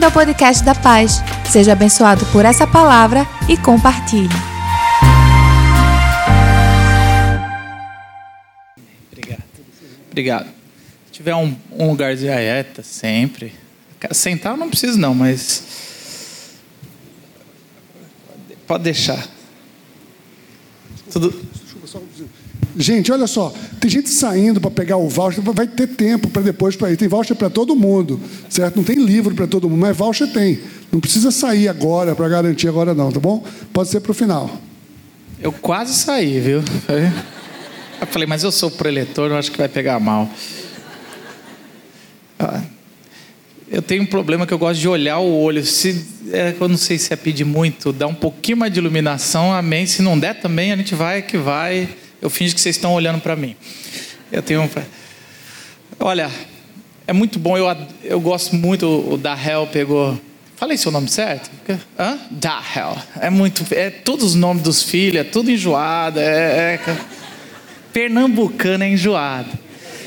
Bem-vindo ao podcast da Paz. Seja abençoado por essa palavra e compartilhe. Obrigado. Obrigado. Se tiver um, um aí, é, tá sempre. Sentar eu não preciso não, mas pode deixar. Tudo. Gente, olha só, tem gente saindo para pegar o voucher, vai ter tempo para depois para ir. Tem voucher para todo mundo, certo? Não tem livro para todo mundo, mas voucher tem. Não precisa sair agora para garantir agora não, tá bom? Pode ser para o final. Eu quase saí, viu? Eu falei, mas eu sou preletor, eu acho que vai pegar mal. Ah, eu tenho um problema que eu gosto de olhar o olho. Se, é, eu não sei se é pedir muito, dá um pouquinho mais de iluminação, amém. Se não der também, a gente vai que vai. Eu finjo que vocês estão olhando para mim. Eu tenho um... Olha, é muito bom, eu, eu gosto muito, o Dahel pegou... Falei seu nome certo? Hã? Dahel. É muito... É todos os nomes dos filhos, é tudo enjoado, é... é... Pernambucano é enjoado.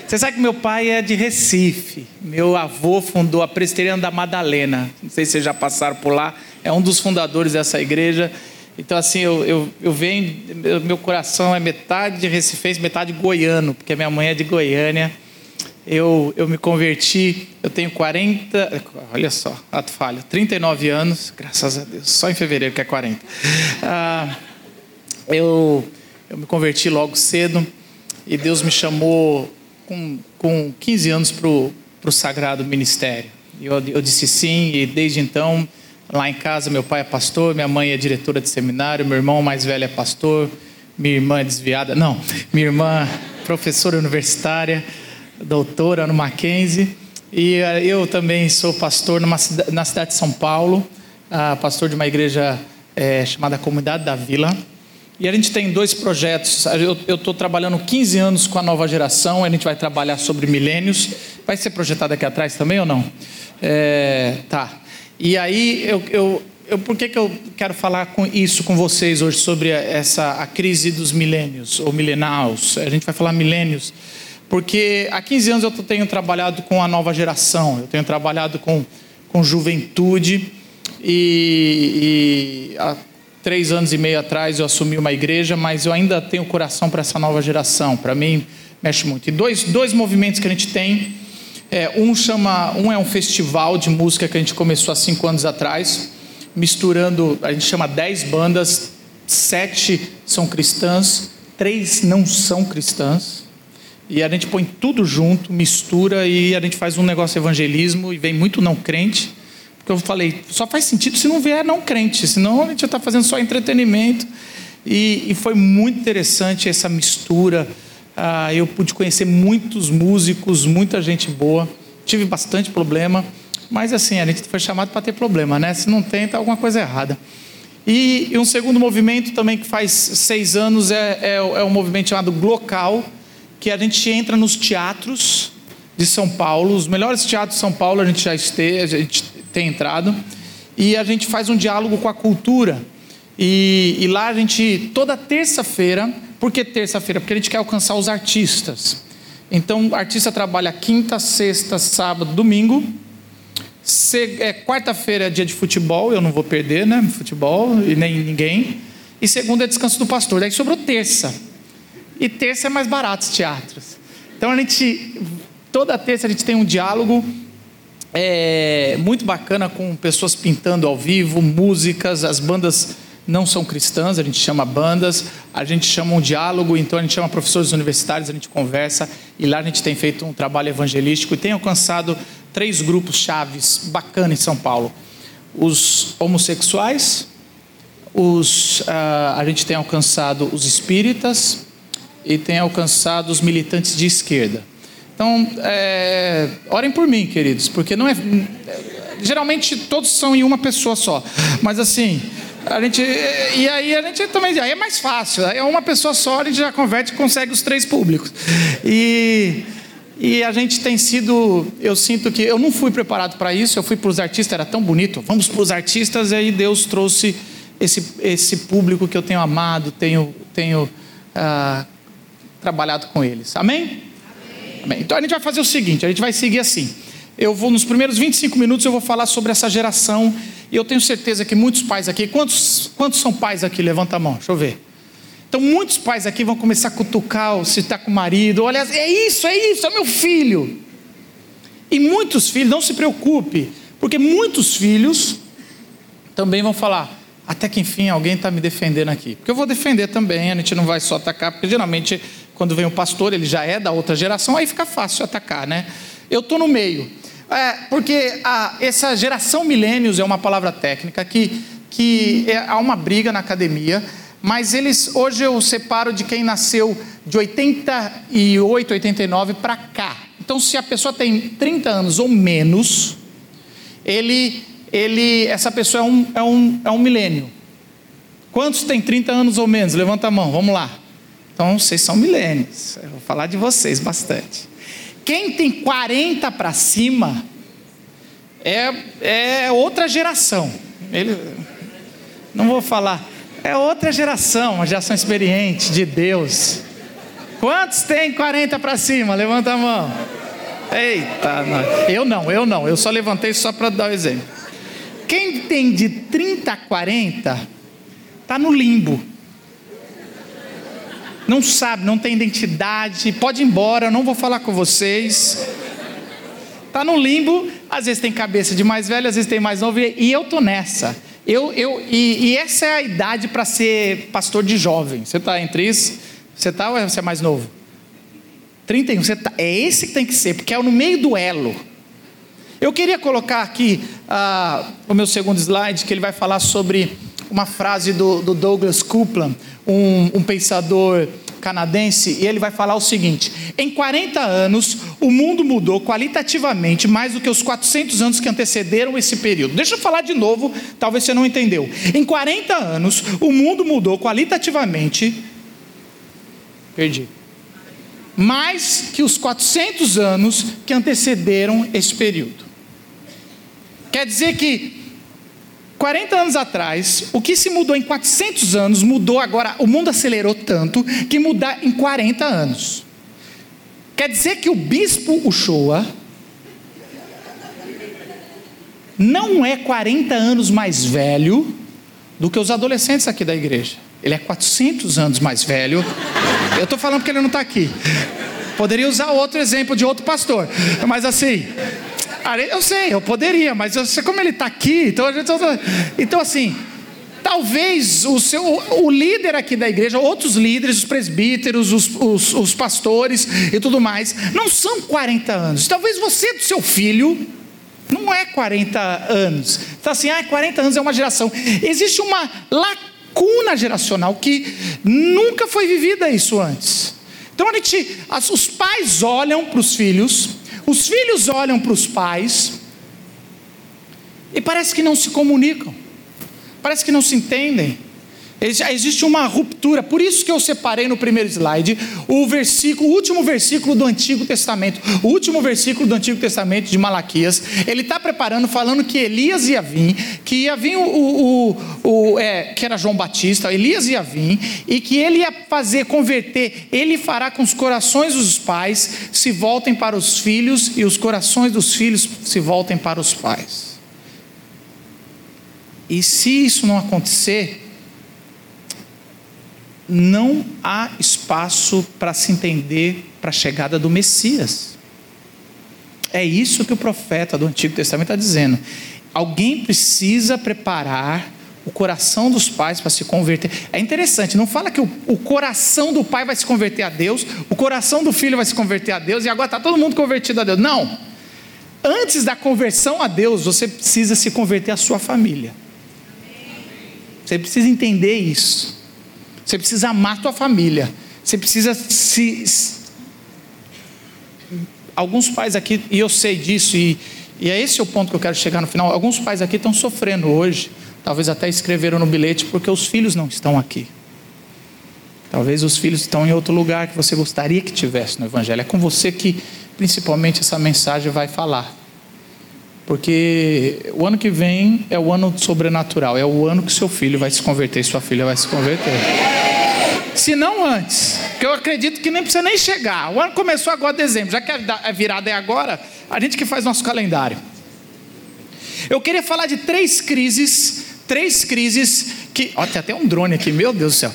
Você sabe que meu pai é de Recife. Meu avô fundou a Presteriana da Madalena. Não sei se vocês já passaram por lá. É um dos fundadores dessa igreja. Então, assim, eu, eu, eu venho, meu coração é metade de recifense, metade goiano, porque minha mãe é de Goiânia. Eu, eu me converti, eu tenho 40, olha só, ato falho, 39 anos, graças a Deus, só em fevereiro que é 40. Ah, eu, eu me converti logo cedo e Deus me chamou com, com 15 anos para o sagrado ministério. Eu, eu disse sim e desde então Lá em casa, meu pai é pastor, minha mãe é diretora de seminário, meu irmão mais velho é pastor, minha irmã é desviada. Não, minha irmã professora universitária, doutora no Mackenzie. E eh, eu também sou pastor numa, na cidade de São Paulo, uh, pastor de uma igreja é, chamada Comunidade da Vila. E a gente tem dois projetos. Eu estou trabalhando 15 anos com a nova geração, a gente vai trabalhar sobre milênios. Vai ser projetado aqui atrás também ou não? É, tá. E aí, eu, eu, eu, por que, que eu quero falar com isso com vocês hoje sobre essa a crise dos milênios ou milenaus? A gente vai falar milênios, porque há 15 anos eu tenho trabalhado com a nova geração, eu tenho trabalhado com, com juventude e, e há três anos e meio atrás eu assumi uma igreja, mas eu ainda tenho coração para essa nova geração. Para mim, mexe muito. E dois, dois movimentos que a gente tem é, um chama, um é um festival de música que a gente começou há cinco anos atrás, misturando, a gente chama dez bandas, sete são cristãs, três não são cristãs. E a gente põe tudo junto, mistura e a gente faz um negócio evangelismo e vem muito não crente. Porque eu falei, só faz sentido se não vier não crente, senão a gente está fazendo só entretenimento. E, e foi muito interessante essa mistura ah, eu pude conhecer muitos músicos, muita gente boa. Tive bastante problema, mas assim, a gente foi chamado para ter problema, né? Se não tem, tá alguma coisa errada. E, e um segundo movimento também que faz seis anos é, é, é um movimento chamado Glocal, que a gente entra nos teatros de São Paulo, os melhores teatros de São Paulo a gente já este, a gente tem entrado, e a gente faz um diálogo com a cultura. E, e lá a gente, toda terça-feira, por que terça-feira? Porque a gente quer alcançar os artistas. Então, o artista trabalha quinta, sexta, sábado, domingo. É, Quarta-feira é dia de futebol, eu não vou perder, né? Futebol e nem ninguém. E segunda é descanso do pastor. Daí sobrou terça. E terça é mais barato os teatros. Então a gente, toda terça a gente tem um diálogo é, muito bacana com pessoas pintando ao vivo, músicas, as bandas não são cristãs, a gente chama bandas, a gente chama um diálogo, então a gente chama professores universitários, a gente conversa, e lá a gente tem feito um trabalho evangelístico e tem alcançado três grupos chaves bacanas em São Paulo. Os homossexuais, os, uh, a gente tem alcançado os espíritas e tem alcançado os militantes de esquerda. Então, é, orem por mim, queridos, porque não é. Geralmente todos são em uma pessoa só, mas assim, a gente, e aí a gente também, aí é mais fácil. Aí é uma pessoa só, a gente já converte e consegue os três públicos. E, e a gente tem sido, eu sinto que eu não fui preparado para isso, eu fui para os artistas, era tão bonito, vamos para os artistas, e aí Deus trouxe esse, esse público que eu tenho amado, tenho, tenho ah, trabalhado com eles. Amém? Amém? Amém? Então a gente vai fazer o seguinte: a gente vai seguir assim. eu vou nos primeiros 25 minutos eu vou falar sobre essa geração e eu tenho certeza que muitos pais aqui, quantos, quantos são pais aqui? Levanta a mão, deixa eu ver. Então muitos pais aqui vão começar a cutucar se está com o marido, olha, é isso, é isso, é meu filho. E muitos filhos, não se preocupe, porque muitos filhos também vão falar, até que enfim alguém está me defendendo aqui. Porque eu vou defender também, a gente não vai só atacar, porque geralmente quando vem o pastor, ele já é da outra geração, aí fica fácil atacar, né? Eu estou no meio. É, porque a, essa geração milênios é uma palavra técnica que, que é, há uma briga na academia, mas eles hoje eu separo de quem nasceu de 88, 89 para cá. Então, se a pessoa tem 30 anos ou menos, ele ele, essa pessoa é um, é um, é um milênio. Quantos tem 30 anos ou menos? Levanta a mão, vamos lá. Então, vocês são milênios. Eu vou falar de vocês bastante. Quem tem 40 para cima é, é outra geração. Ele, não vou falar. É outra geração, uma geração experiente de Deus. Quantos tem 40 para cima? Levanta a mão. Eita, eu não, eu não. Eu só levantei só para dar o um exemplo. Quem tem de 30 a 40 está no limbo. Não sabe, não tem identidade, pode ir embora, eu não vou falar com vocês. Está no limbo, às vezes tem cabeça de mais velho, às vezes tem mais novo, e eu tô nessa. Eu, eu, e, e essa é a idade para ser pastor de jovem. Você está entre isso? Você está ou você é mais novo? 31, você tá, é esse que tem que ser, porque é no meio do elo. Eu queria colocar aqui ah, o meu segundo slide, que ele vai falar sobre uma frase do, do Douglas Coupland, um, um pensador canadense, e ele vai falar o seguinte: em 40 anos, o mundo mudou qualitativamente mais do que os 400 anos que antecederam esse período. Deixa eu falar de novo, talvez você não entendeu. Em 40 anos, o mundo mudou qualitativamente. Perdi mais que os 400 anos que antecederam esse período. Quer dizer que 40 anos atrás, o que se mudou em 400 anos, mudou agora, o mundo acelerou tanto que mudar em 40 anos. Quer dizer que o bispo Uchoa não é 40 anos mais velho do que os adolescentes aqui da igreja. Ele é 400 anos mais velho. Eu estou falando porque ele não está aqui. Poderia usar outro exemplo de outro pastor, mas assim, eu sei, eu poderia, mas eu sei como ele está aqui, então, gente, então assim, talvez o, seu, o líder aqui da igreja, outros líderes, os presbíteros, os, os, os pastores e tudo mais, não são 40 anos. Talvez você do seu filho não é 40 anos. Então assim, ah, 40 anos é uma geração. Existe uma lacuna geracional que nunca foi vivida isso antes. Então a gente, os pais olham para os filhos os filhos olham para os pais e parece que não se comunicam, parece que não se entendem. Existe uma ruptura, por isso que eu separei no primeiro slide o versículo, o último versículo do Antigo Testamento, o último versículo do Antigo Testamento de Malaquias. Ele está preparando, falando que Elias ia vir, que ia vir o, o, o é, que era João Batista, Elias ia vir, e que ele ia fazer converter, ele fará com os corações dos pais se voltem para os filhos e os corações dos filhos se voltem para os pais. E se isso não acontecer, não há espaço para se entender para a chegada do Messias. É isso que o profeta do Antigo Testamento está dizendo. Alguém precisa preparar o coração dos pais para se converter. É interessante, não fala que o, o, coração do pai vai se converter a Deus, o coração do filho vai se converter a Deus e agora está todo mundo convertido a Deus. Não. Antes da conversão a Deus, você precisa se converter à sua família. Você precisa entender isso. Você precisa amar tua família. Você precisa se. Alguns pais aqui, e eu sei disso, e, e é esse o ponto que eu quero chegar no final. Alguns pais aqui estão sofrendo hoje, talvez até escreveram no bilhete, porque os filhos não estão aqui. Talvez os filhos estão em outro lugar que você gostaria que tivesse no Evangelho. É com você que, principalmente, essa mensagem vai falar. Porque o ano que vem é o ano sobrenatural, é o ano que seu filho vai se converter, sua filha vai se converter. Se não antes, que eu acredito que nem precisa nem chegar. O ano começou agora em dezembro, já que a virada é agora, A gente que faz nosso calendário. Eu queria falar de três crises, três crises que. Ó, tem até um drone aqui, meu Deus do céu.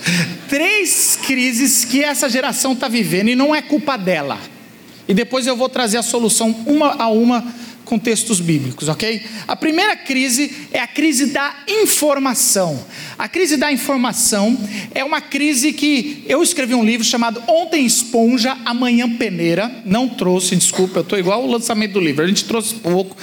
Três crises que essa geração está vivendo e não é culpa dela. E depois eu vou trazer a solução uma a uma com textos bíblicos, ok? A primeira crise é a crise da informação. A crise da informação é uma crise que eu escrevi um livro chamado Ontem Esponja, Amanhã Peneira. Não trouxe, desculpa, eu estou igual o lançamento do livro. A gente trouxe pouco,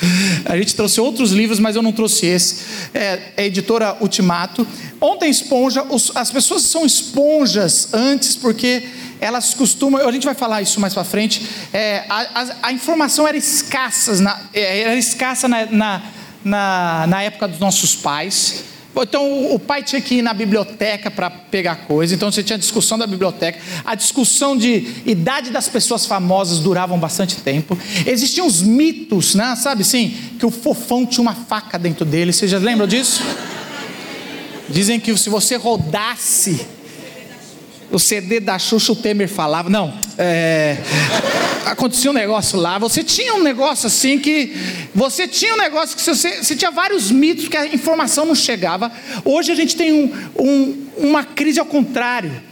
a gente trouxe outros livros, mas eu não trouxe esse. É, é a editora Ultimato. Ontem Esponja, os, as pessoas são esponjas antes porque elas costumam, a gente vai falar isso mais para frente, é, a, a, a, informação era escassa, na, é, era escassa na, na, na, na época dos nossos pais. Então o pai tinha que ir na biblioteca para pegar coisa, então você tinha a discussão da biblioteca, a discussão de idade das pessoas famosas duravam bastante tempo. Existiam os mitos, né? sabe assim, que o fofão tinha uma faca dentro dele, vocês já lembram disso? Dizem que se você rodasse o CD da Xuxa, o Temer falava. Não, é, acontecia um negócio lá. Você tinha um negócio assim que. Você tinha um negócio que você, você tinha vários mitos que a informação não chegava. Hoje a gente tem um, um, uma crise ao contrário.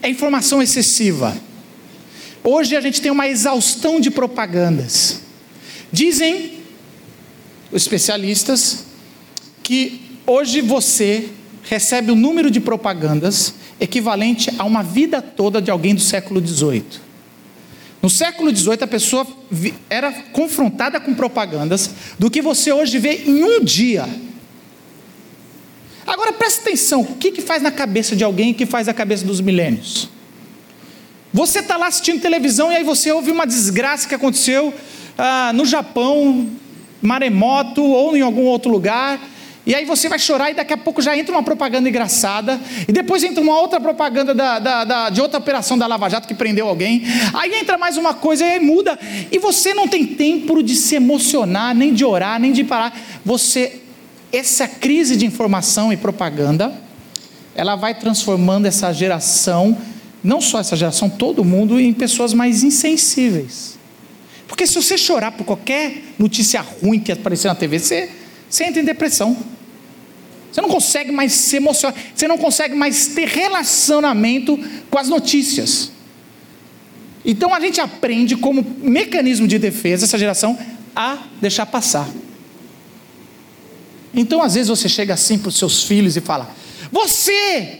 É informação excessiva. Hoje a gente tem uma exaustão de propagandas. Dizem os especialistas que hoje você recebe o número de propagandas equivalente a uma vida toda de alguém do século XVIII. No século XVIII, a pessoa era confrontada com propagandas do que você hoje vê em um dia. Agora preste atenção: o que, que faz na cabeça de alguém que faz na cabeça dos milênios? Você está lá assistindo televisão e aí você ouve uma desgraça que aconteceu ah, no Japão, maremoto ou em algum outro lugar, e aí você vai chorar e daqui a pouco já entra uma propaganda engraçada. E depois entra uma outra propaganda da, da, da, de outra operação da Lava Jato que prendeu alguém. Aí entra mais uma coisa e aí muda. E você não tem tempo de se emocionar, nem de orar, nem de parar. Você, essa crise de informação e propaganda, ela vai transformando essa geração, não só essa geração, todo mundo, em pessoas mais insensíveis. Porque se você chorar por qualquer notícia ruim que aparecer na TV, você você entra em depressão. Você não consegue mais se emocionar, você não consegue mais ter relacionamento com as notícias. Então a gente aprende como mecanismo de defesa essa geração a deixar passar. Então às vezes você chega assim para os seus filhos e fala: Você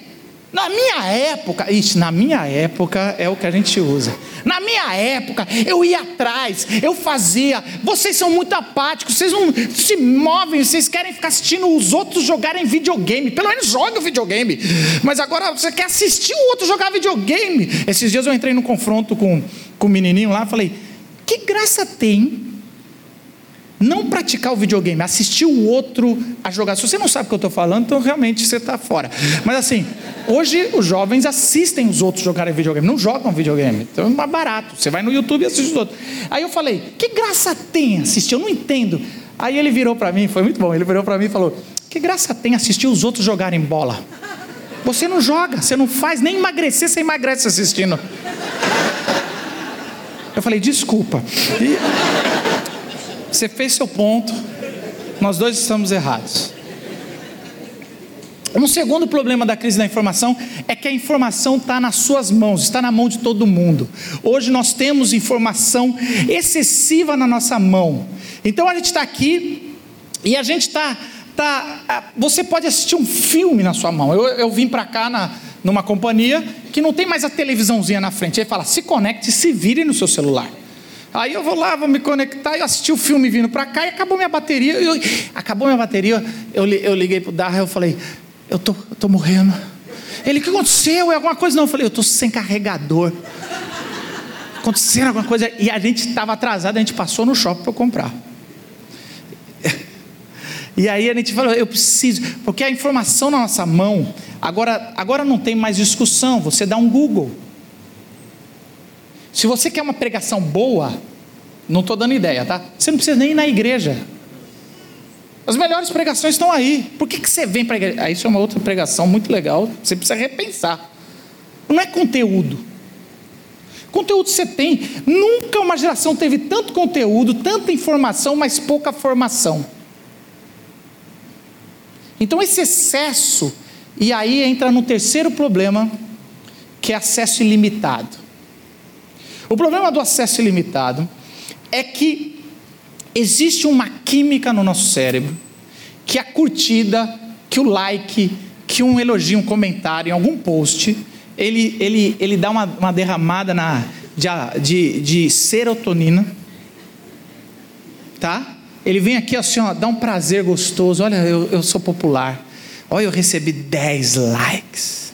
na minha época, isso, na minha época é o que a gente usa. Na minha época, eu ia atrás, eu fazia. Vocês são muito apáticos, vocês não se movem, vocês querem ficar assistindo os outros jogarem videogame. Pelo menos joga o videogame. Mas agora você quer assistir o outro jogar videogame. Esses dias eu entrei no confronto com, com menininho lá, falei: que graça tem não praticar o videogame, assistir o outro a jogar. Se você não sabe o que eu estou falando, então realmente você está fora. Mas assim, hoje os jovens assistem os outros jogarem videogame, não jogam videogame. Então é mais barato. Você vai no YouTube e assiste os outros. Aí eu falei, que graça tem assistir? Eu não entendo. Aí ele virou para mim, foi muito bom. Ele virou para mim e falou: Que graça tem assistir os outros jogarem bola? Você não joga, você não faz nem emagrecer, você emagrece assistindo. Eu falei: Desculpa. E... Você fez seu ponto, nós dois estamos errados. Um segundo problema da crise da informação é que a informação está nas suas mãos, está na mão de todo mundo. Hoje nós temos informação excessiva na nossa mão. Então a gente está aqui e a gente está. Tá, você pode assistir um filme na sua mão. Eu, eu vim para cá na, numa companhia que não tem mais a televisãozinha na frente. Ele fala: se conecte, se vire no seu celular. Aí eu vou lá, vou me conectar, eu assisti o filme vindo para cá e acabou minha bateria. Eu, acabou minha bateria, eu, eu liguei pro Darra eu falei, eu tô, eu tô morrendo. Ele, o que aconteceu? É alguma coisa? Não, eu falei, eu tô sem carregador. Acontecendo alguma coisa. E a gente estava atrasado, a gente passou no shopping para comprar. E aí a gente falou, eu preciso, porque a informação na nossa mão, agora, agora não tem mais discussão, você dá um Google. Se você quer uma pregação boa, não estou dando ideia, tá? Você não precisa nem ir na igreja. As melhores pregações estão aí. Por que, que você vem para a igreja? Ah, isso é uma outra pregação muito legal. Você precisa repensar. Não é conteúdo. Conteúdo você tem. Nunca uma geração teve tanto conteúdo, tanta informação, mas pouca formação. Então, esse excesso, e aí entra no terceiro problema, que é acesso ilimitado. O problema do acesso ilimitado é que existe uma química no nosso cérebro que a curtida, que o like, que um elogio, um comentário em algum post, ele, ele, ele dá uma, uma derramada na, de, de, de serotonina, tá? Ele vem aqui assim, ó, dá um prazer gostoso. Olha, eu, eu sou popular. Olha, eu recebi 10 likes.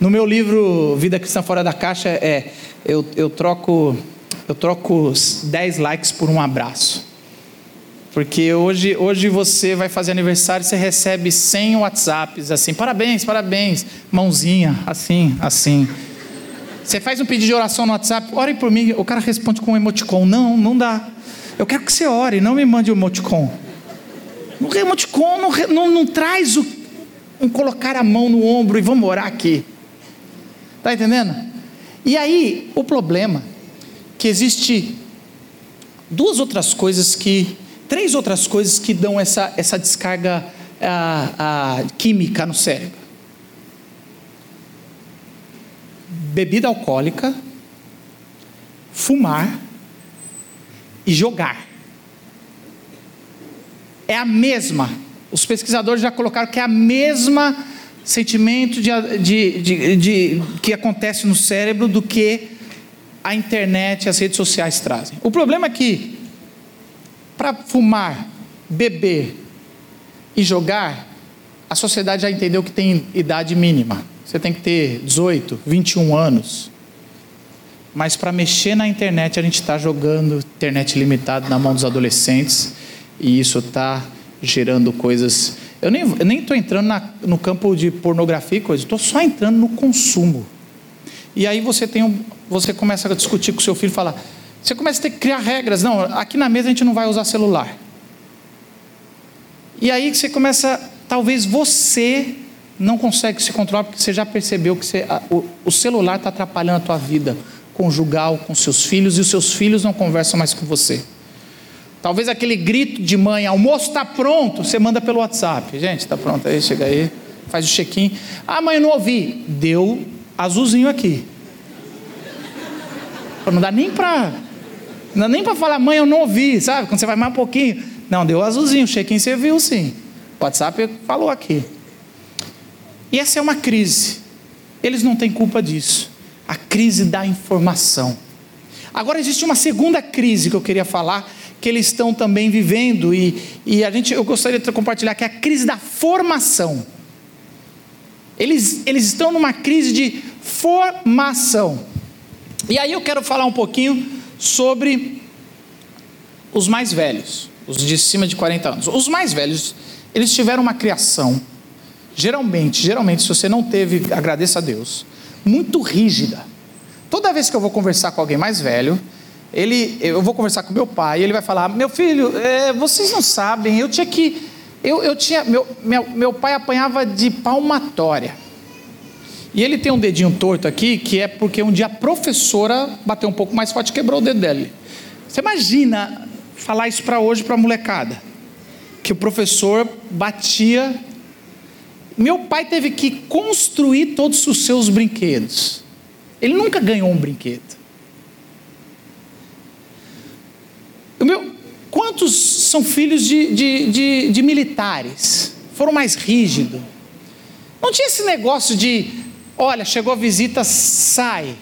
No meu livro Vida Cristã Fora da Caixa, é, eu, eu troco eu troco 10 likes por um abraço. Porque hoje, hoje você vai fazer aniversário, você recebe 100 WhatsApps assim, parabéns, parabéns, mãozinha, assim, assim. Você faz um pedido de oração no WhatsApp, ore por mim, o cara responde com um emoticon. Não, não dá. Eu quero que você ore, não me mande um emoticon. O emoticon não, não, não traz o, um colocar a mão no ombro e vamos orar aqui. Está entendendo? E aí, o problema que existe duas outras coisas que, três outras coisas que dão essa, essa descarga a, a, química no cérebro: bebida alcoólica, fumar e jogar. É a mesma. Os pesquisadores já colocaram que é a mesma sentimento de, de, de, de que acontece no cérebro do que a internet e as redes sociais trazem. O problema é que, para fumar, beber e jogar, a sociedade já entendeu que tem idade mínima. Você tem que ter 18, 21 anos. Mas para mexer na internet, a gente está jogando internet limitada na mão dos adolescentes e isso está gerando coisas. Eu nem estou entrando na, no campo de pornografia e coisas, estou só entrando no consumo. E aí você tem um, você começa a discutir com seu filho, falar, você começa a ter que criar regras. Não, aqui na mesa a gente não vai usar celular. E aí você começa, talvez você não consegue se controlar porque você já percebeu que você, a, o, o celular está atrapalhando a tua vida conjugal com seus filhos e os seus filhos não conversam mais com você. Talvez aquele grito de mãe, almoço está pronto, você manda pelo WhatsApp. Gente, está pronto aí, chega aí, faz o check-in. Ah, mãe, eu não ouvi. Deu azulzinho aqui. Não dá nem para. Não dá nem para falar, mãe, eu não ouvi, sabe? Quando você vai mais um pouquinho. Não, deu azulzinho, o check-in você viu sim. O WhatsApp falou aqui. E essa é uma crise. Eles não têm culpa disso a crise da informação. Agora existe uma segunda crise que eu queria falar, que eles estão também vivendo, e, e a gente, eu gostaria de compartilhar, que é a crise da formação. Eles, eles estão numa crise de formação. E aí eu quero falar um pouquinho sobre os mais velhos, os de cima de 40 anos. Os mais velhos, eles tiveram uma criação, geralmente, geralmente, se você não teve, agradeça a Deus muito rígida. Toda vez que eu vou conversar com alguém mais velho, ele, eu vou conversar com meu pai, ele vai falar: Meu filho, é, vocês não sabem, eu tinha que. Eu, eu tinha. Meu, meu, meu pai apanhava de palmatória. E ele tem um dedinho torto aqui, que é porque um dia a professora bateu um pouco mais forte e quebrou o dedo dele. Você imagina falar isso para hoje para a molecada? Que o professor batia meu pai teve que construir todos os seus brinquedos. Ele nunca ganhou um brinquedo. O meu, quantos são filhos de, de, de, de militares? Foram mais rígidos. Não tinha esse negócio de, olha, chegou a visita, sai.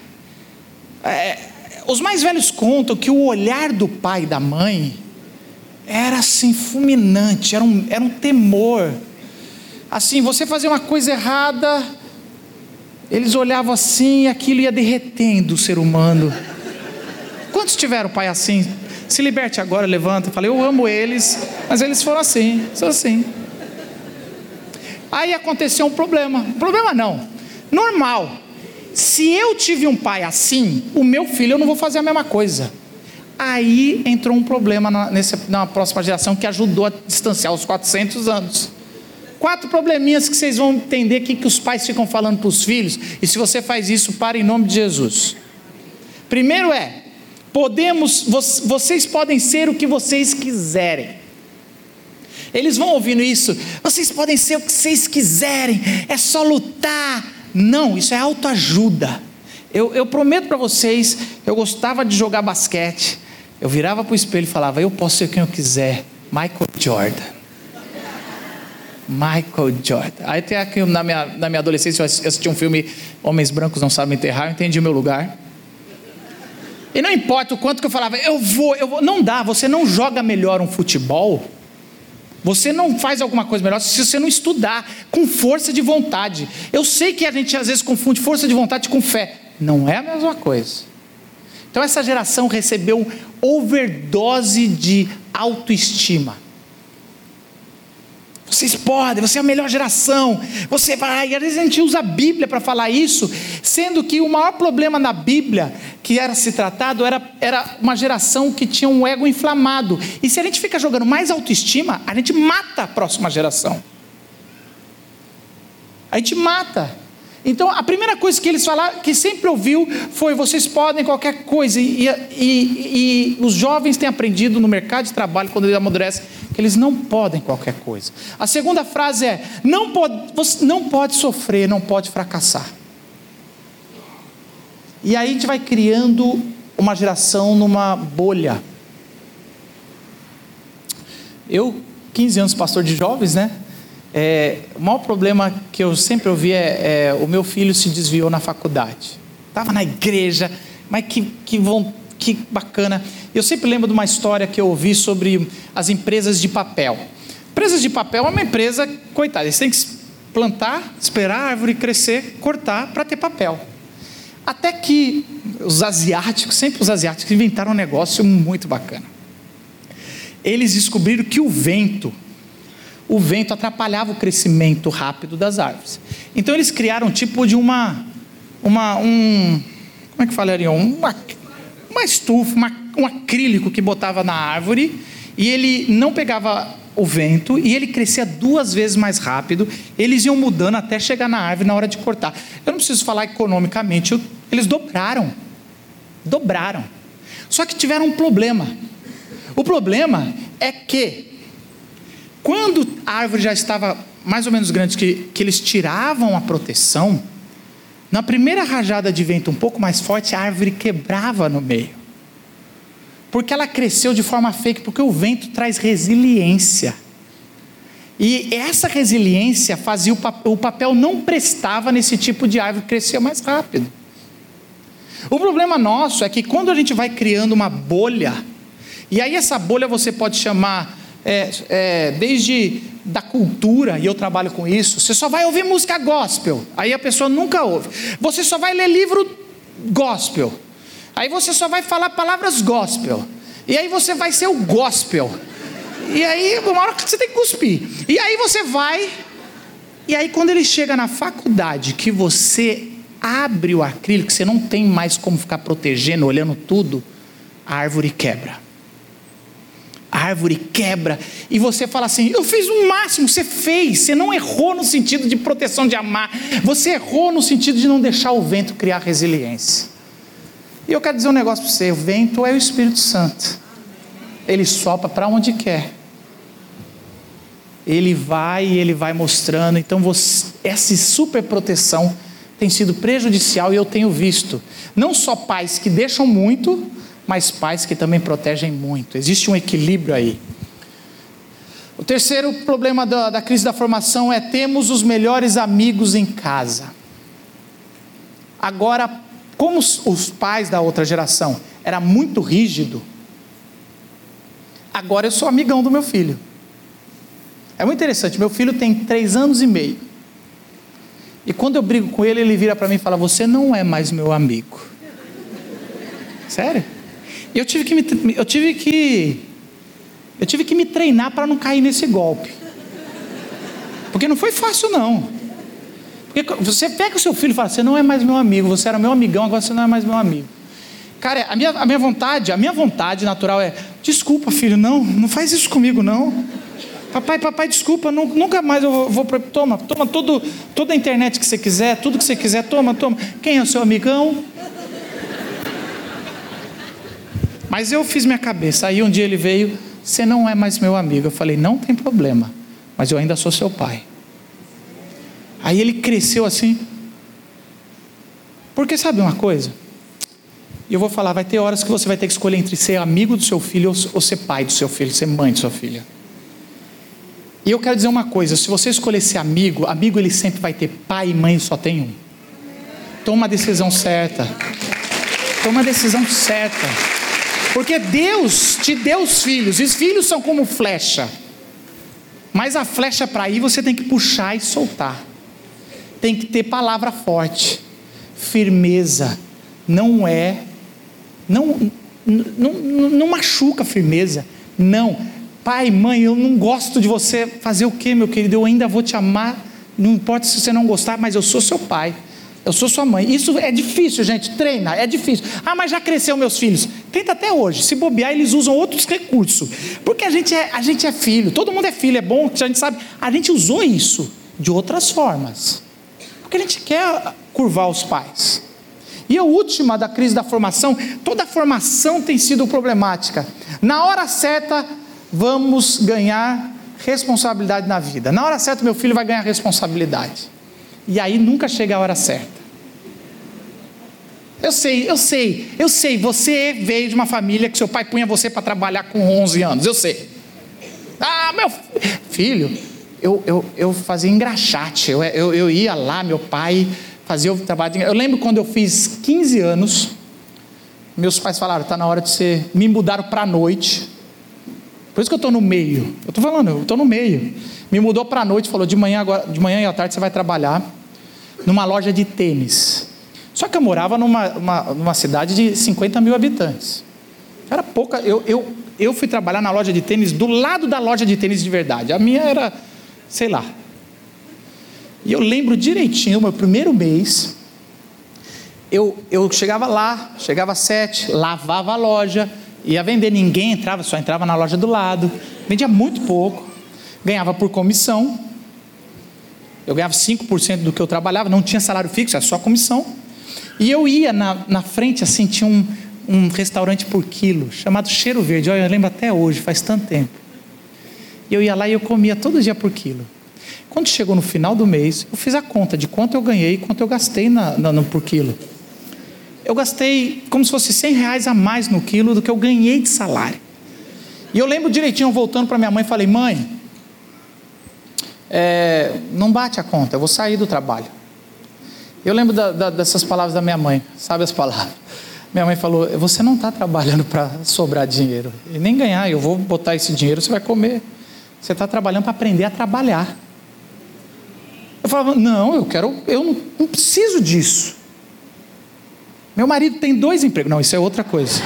É, os mais velhos contam que o olhar do pai e da mãe era assim fulminante, era um, era um temor assim, você fazia uma coisa errada, eles olhavam assim e aquilo ia derretendo o ser humano. Quantos tiveram pai assim? Se liberte agora, levanta. Falei, eu amo eles, mas eles foram assim, são assim. Aí aconteceu um problema. Problema não, normal. Se eu tive um pai assim, o meu filho eu não vou fazer a mesma coisa. Aí entrou um problema na, nessa, na próxima geração que ajudou a distanciar os 400 anos. Quatro probleminhas que vocês vão entender que, que os pais ficam falando para os filhos, e se você faz isso, para em nome de Jesus. Primeiro é, podemos, vocês podem ser o que vocês quiserem. Eles vão ouvindo isso, vocês podem ser o que vocês quiserem, é só lutar. Não, isso é autoajuda. Eu, eu prometo para vocês, eu gostava de jogar basquete. Eu virava para o espelho e falava: Eu posso ser quem eu quiser. Michael Jordan. Michael Jordan. Aí tem aqui na minha, na minha adolescência, eu assisti um filme Homens Brancos Não Sabem Enterrar, eu entendi o meu lugar. E não importa o quanto que eu falava, eu vou, eu vou. Não dá, você não joga melhor um futebol, você não faz alguma coisa melhor se você não estudar com força de vontade. Eu sei que a gente às vezes confunde força de vontade com fé. Não é a mesma coisa. Então essa geração recebeu overdose de autoestima. Vocês podem, você é a melhor geração. Você vai. Às vezes a gente usa a Bíblia para falar isso, sendo que o maior problema na Bíblia que era se tratado era, era uma geração que tinha um ego inflamado. E se a gente fica jogando mais autoestima, a gente mata a próxima geração. A gente mata. Então, a primeira coisa que eles falaram, que sempre ouviu, foi: vocês podem qualquer coisa. E, e, e, os jovens têm aprendido no mercado de trabalho, quando eles amadurecem, que eles não podem qualquer coisa. A segunda frase é: não pode, você não pode sofrer, não pode fracassar. E aí a gente vai criando uma geração numa bolha. Eu, 15 anos pastor de jovens, né? É, o maior problema que eu sempre ouvi é, é o meu filho se desviou na faculdade. Estava na igreja, mas que, que, que bacana. Eu sempre lembro de uma história que eu ouvi sobre as empresas de papel. Empresas de papel é uma empresa, coitada, eles têm que plantar, esperar a árvore crescer, cortar para ter papel. Até que os asiáticos, sempre os asiáticos, inventaram um negócio muito bacana. Eles descobriram que o vento o vento atrapalhava o crescimento rápido das árvores. Então eles criaram um tipo de uma, uma um, como é que falariam, uma, uma estufa, uma, um acrílico que botava na árvore e ele não pegava o vento e ele crescia duas vezes mais rápido. Eles iam mudando até chegar na árvore na hora de cortar. Eu não preciso falar economicamente, eles dobraram, dobraram. Só que tiveram um problema. O problema é que quando a árvore já estava mais ou menos grande, que, que eles tiravam a proteção, na primeira rajada de vento um pouco mais forte, a árvore quebrava no meio. Porque ela cresceu de forma fake, porque o vento traz resiliência. E essa resiliência fazia o, papel, o papel não prestava nesse tipo de árvore, crescia mais rápido. O problema nosso é que quando a gente vai criando uma bolha, e aí essa bolha você pode chamar é, é, desde da cultura, e eu trabalho com isso, você só vai ouvir música gospel, aí a pessoa nunca ouve. Você só vai ler livro gospel, aí você só vai falar palavras gospel, e aí você vai ser o gospel. E aí, uma hora que você tem que cuspir. E aí você vai, e aí quando ele chega na faculdade, que você abre o acrílico, você não tem mais como ficar protegendo, olhando tudo, a árvore quebra árvore quebra, e você fala assim: Eu fiz o máximo, você fez, você não errou no sentido de proteção de amar, você errou no sentido de não deixar o vento criar resiliência. E eu quero dizer um negócio para você: o vento é o Espírito Santo, ele sopra para onde quer. Ele vai e ele vai mostrando. Então, você, essa super proteção tem sido prejudicial e eu tenho visto. Não só pais que deixam muito, mas pais que também protegem muito. Existe um equilíbrio aí. O terceiro problema da, da crise da formação é temos os melhores amigos em casa. Agora, como os, os pais da outra geração era muito rígido, agora eu sou amigão do meu filho. É muito interessante. Meu filho tem três anos e meio. E quando eu brigo com ele, ele vira para mim e fala: Você não é mais meu amigo. Sério? Eu tive que me, eu tive que, eu tive que me treinar para não cair nesse golpe. Porque não foi fácil não. Porque você pega o seu filho e fala: "Você não é mais meu amigo, você era meu amigão, agora você não é mais meu amigo". Cara, a minha, a minha vontade, a minha vontade natural é: "Desculpa, filho, não, não faz isso comigo não". Papai, papai, desculpa, nunca mais eu vou, vou toma, toma todo, toda a internet que você quiser, tudo que você quiser, toma, toma. Quem é o seu amigão? Mas eu fiz minha cabeça. Aí um dia ele veio, você não é mais meu amigo. Eu falei, não tem problema, mas eu ainda sou seu pai. Aí ele cresceu assim. Porque sabe uma coisa? E eu vou falar, vai ter horas que você vai ter que escolher entre ser amigo do seu filho ou ser pai do seu filho, ser mãe de sua filha. E eu quero dizer uma coisa: se você escolher ser amigo, amigo ele sempre vai ter pai e mãe, só tem um. Toma a decisão certa. Toma a decisão certa. Porque Deus te deu os filhos, e os filhos são como flecha. Mas a flecha para ir você tem que puxar e soltar. Tem que ter palavra forte, firmeza. Não é, não, não, não, machuca a firmeza. Não Pai, mãe, eu não gosto de você. Fazer o que, meu querido? Eu ainda vou te amar. Não importa se você não gostar, mas eu sou seu pai. Eu sou sua mãe. Isso é difícil, gente. Treina, é difícil. Ah, mas já cresceu meus filhos. Tenta até hoje. Se bobear, eles usam outros recursos. Porque a gente é, a gente é filho. Todo mundo é filho, é bom, a gente sabe. A gente usou isso de outras formas. Porque a gente quer curvar os pais. E a última da crise da formação, toda a formação tem sido problemática. Na hora certa, vamos ganhar responsabilidade na vida. Na hora certa, meu filho vai ganhar responsabilidade. E aí nunca chega a hora certa. Eu sei, eu sei, eu sei. Você veio de uma família que seu pai punha você para trabalhar com 11 anos. Eu sei. Ah, meu filho, eu, eu, eu fazia engraxate. Eu, eu, eu ia lá, meu pai fazia o trabalho. De... Eu lembro quando eu fiz 15 anos, meus pais falaram: está na hora de você. Me mudaram para a noite. Por isso que eu estou no meio. Eu estou falando, eu estou no meio. Me mudou para a noite, falou: de manhã, agora, de manhã e à tarde você vai trabalhar numa loja de tênis. Só que eu morava numa, uma, numa cidade de 50 mil habitantes. Era pouca. Eu, eu, eu fui trabalhar na loja de tênis do lado da loja de tênis de verdade. A minha era, sei lá. E eu lembro direitinho, meu primeiro mês, eu, eu chegava lá, chegava às sete, lavava a loja, ia vender, ninguém entrava, só entrava na loja do lado, vendia muito pouco, ganhava por comissão. Eu ganhava 5% do que eu trabalhava, não tinha salário fixo, era só comissão. E eu ia na, na frente, assim, tinha um, um restaurante por quilo, chamado Cheiro Verde, olha, eu lembro até hoje, faz tanto tempo. E eu ia lá e eu comia todo dia por quilo. Quando chegou no final do mês, eu fiz a conta de quanto eu ganhei e quanto eu gastei na, na, no por quilo eu gastei como se fosse 100 reais a mais no quilo do que eu ganhei de salário. E eu lembro direitinho, voltando para minha mãe, falei: mãe, é, não bate a conta, eu vou sair do trabalho. Eu lembro da, da, dessas palavras da minha mãe, sabe as palavras? Minha mãe falou: Você não está trabalhando para sobrar dinheiro e nem ganhar, eu vou botar esse dinheiro, você vai comer. Você está trabalhando para aprender a trabalhar. Eu falava: Não, eu quero, eu não, não preciso disso. Meu marido tem dois empregos. Não, isso é outra coisa.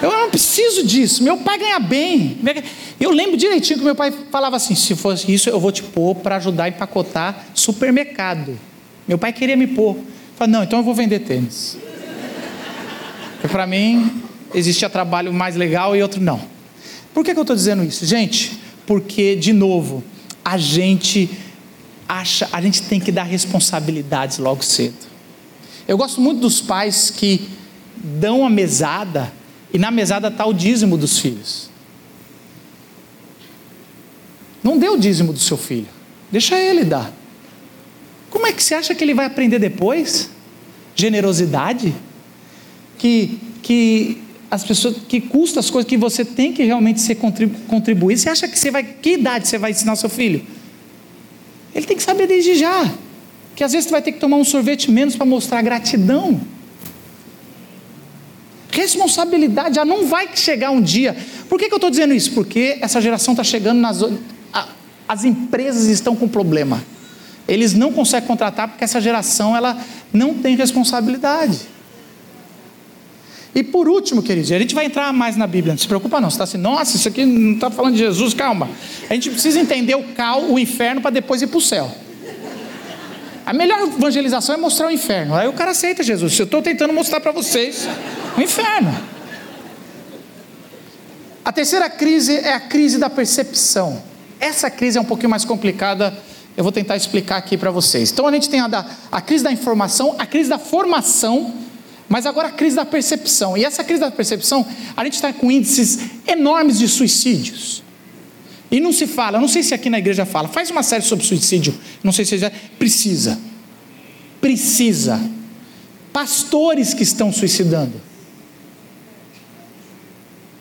Eu não preciso disso. Meu pai ganha bem. Eu lembro direitinho que meu pai falava assim: se fosse isso, eu vou te pôr para ajudar a empacotar supermercado. Meu pai queria me pôr. Falei, não, então eu vou vender tênis. Porque para mim existia trabalho mais legal e outro não. Por que, que eu estou dizendo isso? Gente, porque, de novo, a gente acha, a gente tem que dar responsabilidades logo cedo. Eu gosto muito dos pais que dão a mesada e na mesada está o dízimo dos filhos. Não dê o dízimo do seu filho, deixa ele dar. Como é que você acha que ele vai aprender depois? Generosidade? Que, que as pessoas que custa as coisas que você tem que realmente ser contribuir. Você acha que você vai que idade você vai ensinar seu filho? Ele tem que saber desde já que às vezes você vai ter que tomar um sorvete menos para mostrar gratidão. Responsabilidade já não vai chegar um dia. Por que, que eu estou dizendo isso? Porque essa geração está chegando nas. As empresas estão com problema. Eles não conseguem contratar porque essa geração ela não tem responsabilidade. E por último, queridos, a gente vai entrar mais na Bíblia, não se preocupa não, você está assim, nossa, isso aqui não está falando de Jesus, calma. A gente precisa entender o cal, o inferno, para depois ir para o céu. A melhor evangelização é mostrar o inferno. Aí o cara aceita Jesus. Eu estou tentando mostrar para vocês o inferno. A terceira crise é a crise da percepção. Essa crise é um pouquinho mais complicada. Eu vou tentar explicar aqui para vocês. Então a gente tem a, da, a crise da informação, a crise da formação Mas agora a crise da percepção. E essa crise da percepção, a gente está com índices enormes de suicídios. E não se fala, não sei se aqui na igreja fala, faz uma série sobre suicídio, não sei se já precisa. Precisa. Pastores que estão suicidando.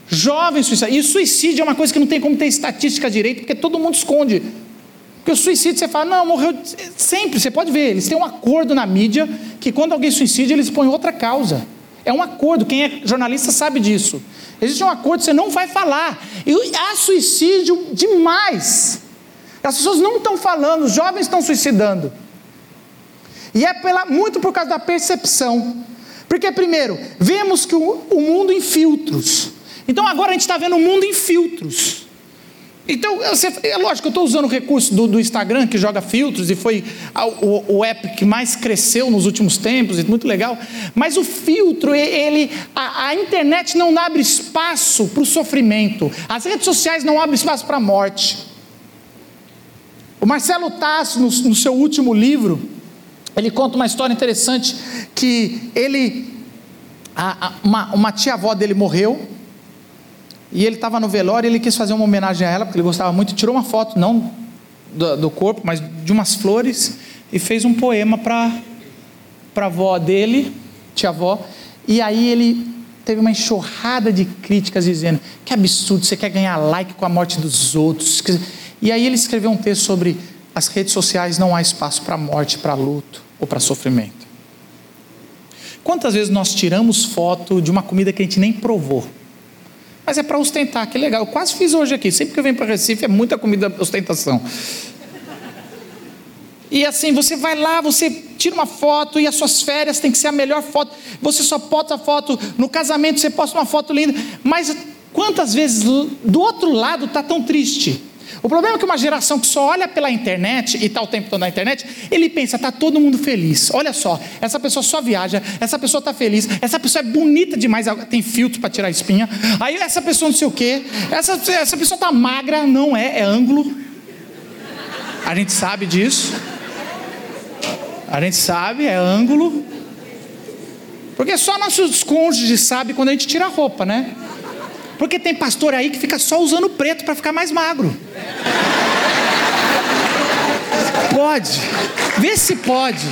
Jovens suicidados. E suicídio é uma coisa que não tem como ter estatística direito, porque todo mundo esconde. Porque o suicídio você fala, não, morreu. Sempre, você pode ver, eles têm um acordo na mídia que quando alguém suicida, eles põem outra causa. É um acordo, quem é jornalista sabe disso. Existe um acordo, você não vai falar. E há suicídio demais. As pessoas não estão falando, os jovens estão suicidando. E é pela, muito por causa da percepção. Porque, primeiro, vemos que o, o mundo em filtros. Então agora a gente está vendo o mundo em filtros. Então, é lógico, eu estou usando o recurso do, do, Instagram, que joga filtros, e foi o, o, app que mais cresceu nos últimos tempos, e muito legal. Mas o filtro, ele, a, a internet não abre espaço para o sofrimento, as redes sociais não abrem espaço para a morte. O Marcelo Tasso, no, no seu último livro, ele conta uma história interessante que ele, a, a, uma, uma tia-avó dele morreu, e ele estava no velório e ele quis fazer uma homenagem a ela, porque ele gostava muito, tirou uma foto, não do, do corpo, mas de umas flores, e fez um poema para a avó dele, tia-avó, e aí ele teve uma enxurrada de críticas dizendo: que absurdo, você quer ganhar like com a morte dos outros. E aí ele escreveu um texto sobre as redes sociais não há espaço para morte, para luto ou para sofrimento. Quantas vezes nós tiramos foto de uma comida que a gente nem provou? Mas é para ostentar, que legal. Eu quase fiz hoje aqui. Sempre que eu venho para Recife é muita comida ostentação. E assim, você vai lá, você tira uma foto e as suas férias tem que ser a melhor foto. Você só posta a foto no casamento, você posta uma foto linda. Mas quantas vezes do outro lado está tão triste? O problema é que uma geração que só olha pela internet e está o tempo todo na internet, ele pensa, está todo mundo feliz. Olha só, essa pessoa só viaja, essa pessoa está feliz, essa pessoa é bonita demais, tem filtro para tirar a espinha. Aí essa pessoa não sei o quê, essa, essa pessoa está magra, não é, é ângulo. A gente sabe disso. A gente sabe, é ângulo. Porque só nossos cônjuges sabem quando a gente tira a roupa, né? Porque tem pastor aí que fica só usando preto para ficar mais magro. Pode. Vê se pode.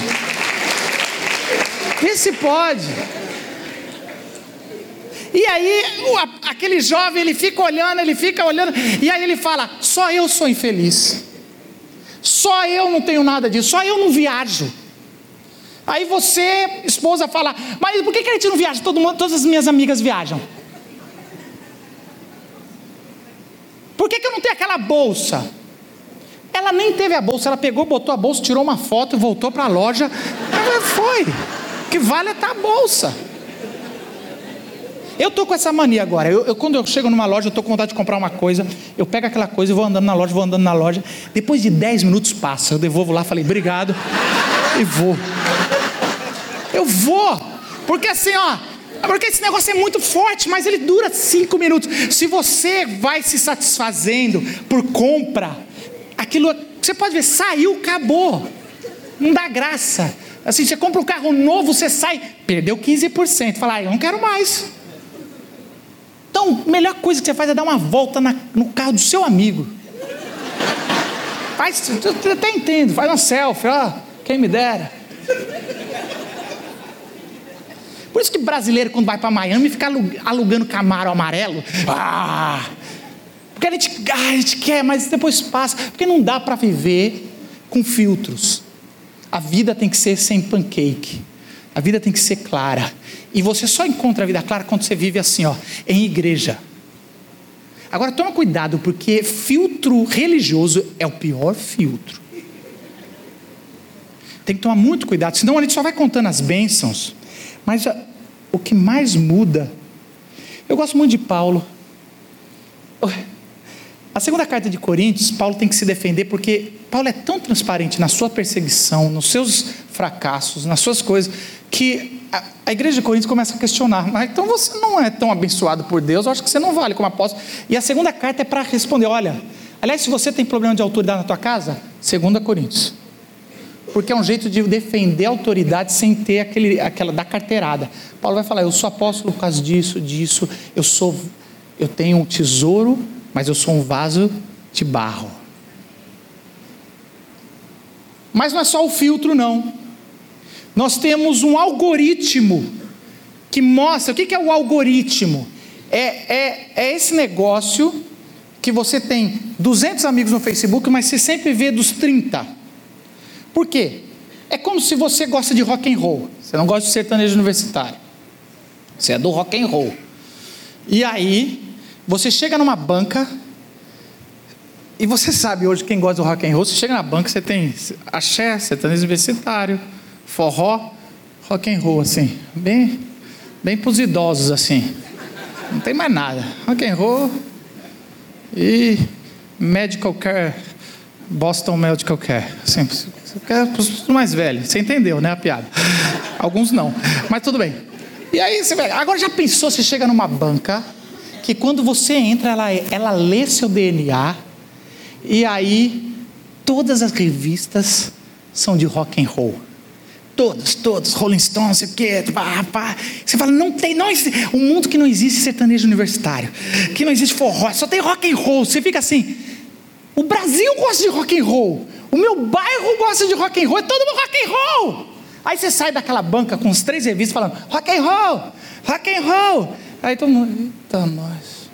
Vê se pode. E aí, aquele jovem, ele fica olhando, ele fica olhando, e aí ele fala: só eu sou infeliz. Só eu não tenho nada disso, só eu não viajo. Aí você, esposa, fala: Mas por que, que a gente não viaja? Todo mundo, todas as minhas amigas viajam. Por que, que eu não tenho aquela bolsa? Ela nem teve a bolsa, ela pegou, botou a bolsa, tirou uma foto e voltou para a loja. Ela foi. O que vale é tá a bolsa. Eu tô com essa mania agora. Eu, eu, quando eu chego numa loja, eu tô com vontade de comprar uma coisa. Eu pego aquela coisa e vou andando na loja, vou andando na loja. Depois de 10 minutos passa. Eu devolvo lá, falei, obrigado. E vou. Eu vou. Porque assim, ó, porque esse negócio é muito forte, mas ele dura cinco minutos. Se você vai se satisfazendo por compra, aquilo você pode ver, saiu, acabou. Não dá graça. Assim, você compra um carro novo, você sai, perdeu 15%. Fala, ah, eu não quero mais. Então, a melhor coisa que você faz é dar uma volta na, no carro do seu amigo. Faz, eu até entendo, faz uma selfie, ó, quem me dera. Por isso que brasileiro, quando vai para Miami, fica alugando Camaro amarelo. Ah! Porque a gente, ah, a gente quer, mas depois passa. Porque não dá para viver com filtros. A vida tem que ser sem pancake. A vida tem que ser clara. E você só encontra a vida clara quando você vive assim, ó, em igreja. Agora toma cuidado, porque filtro religioso é o pior filtro. Tem que tomar muito cuidado, senão a gente só vai contando as bênçãos mas a, o que mais muda, eu gosto muito de Paulo. A segunda carta de Coríntios, Paulo tem que se defender porque Paulo é tão transparente na sua perseguição, nos seus fracassos, nas suas coisas, que a, a igreja de Coríntios começa a questionar. Mas então você não é tão abençoado por Deus, eu acho que você não vale como apóstolo. E a segunda carta é para responder: olha, aliás, se você tem problema de autoridade na tua casa, segunda Coríntios. Porque é um jeito de defender a autoridade sem ter aquele, aquela da carteirada. Paulo vai falar: eu sou apóstolo por causa disso, disso. Eu sou, eu tenho um tesouro, mas eu sou um vaso de barro. Mas não é só o filtro, não. Nós temos um algoritmo que mostra o que é o algoritmo. É, é, é esse negócio que você tem 200 amigos no Facebook, mas você sempre vê dos 30. Por quê? É como se você gosta de rock and roll. Você não gosta de sertanejo universitário. Você é do rock and roll. E aí, você chega numa banca e você sabe hoje quem gosta do rock and roll, você chega na banca, você tem axé, sertanejo universitário, forró, rock and roll assim, bem bem para os idosos assim. Não tem mais nada. Rock and roll e medical care, Boston Medical Care. Assim, para os mais velhos. Você entendeu, né, a piada? Alguns não. Mas tudo bem. E aí você. Agora já pensou, você chega numa banca que quando você entra, ela, ela lê seu DNA e aí todas as revistas são de rock and roll. Todos, todos, Rolling Stones, sei o quê, pá, pá. Você fala, não tem, não existe, um mundo que não existe sertanejo universitário, que não existe forró, só tem rock and roll. Você fica assim, o Brasil gosta de rock and roll, o meu bairro gosta de rock and roll, é todo mundo rock and roll. Aí você sai daquela banca com os três revistas falando, rock and roll, rock and roll. Aí todo mundo, eita nós.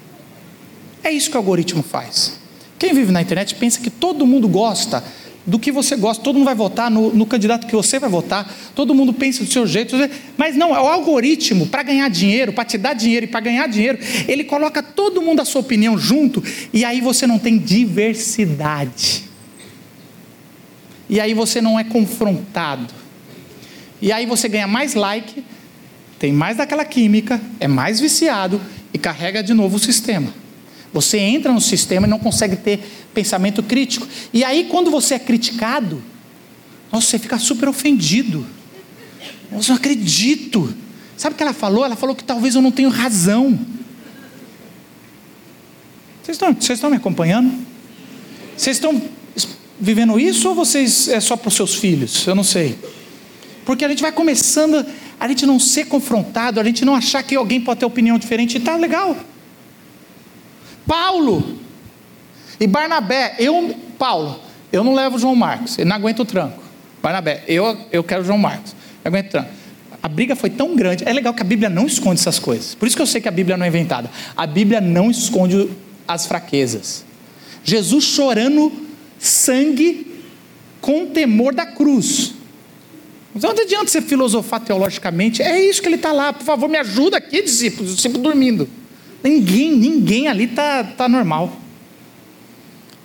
É isso que o algoritmo faz. Quem vive na internet pensa que todo mundo gosta do que você gosta, todo mundo vai votar no, no, candidato que você vai votar, todo mundo pensa do seu jeito, mas não, é o algoritmo para ganhar dinheiro, para te dar dinheiro e para ganhar dinheiro, ele coloca todo mundo a sua opinião junto e aí você não tem diversidade. E aí você não é confrontado. E aí você ganha mais like, tem mais daquela química, é mais viciado e carrega de novo o sistema. Você entra no sistema e não consegue ter pensamento crítico. E aí, quando você é criticado, nossa, você fica super ofendido. Nossa, eu não acredito. Sabe o que ela falou? Ela falou que talvez eu não tenha razão. Vocês estão, vocês estão me acompanhando? Vocês estão vivendo isso ou vocês é só para os seus filhos? Eu não sei. Porque a gente vai começando a gente não ser confrontado, a gente não achar que alguém pode ter opinião diferente e tá legal. Paulo e Barnabé, eu, Paulo, eu não levo João Marcos, ele não aguenta o tranco. Barnabé, eu, eu quero João Marcos, eu aguento o tranco. A briga foi tão grande, é legal que a Bíblia não esconde essas coisas. Por isso que eu sei que a Bíblia não é inventada. A Bíblia não esconde as fraquezas. Jesus chorando sangue com temor da cruz. Mas não adianta você filosofar teologicamente, é isso que ele está lá. Por favor, me ajuda aqui, discípulos, discípulo dormindo. Ninguém, ninguém ali está tá normal.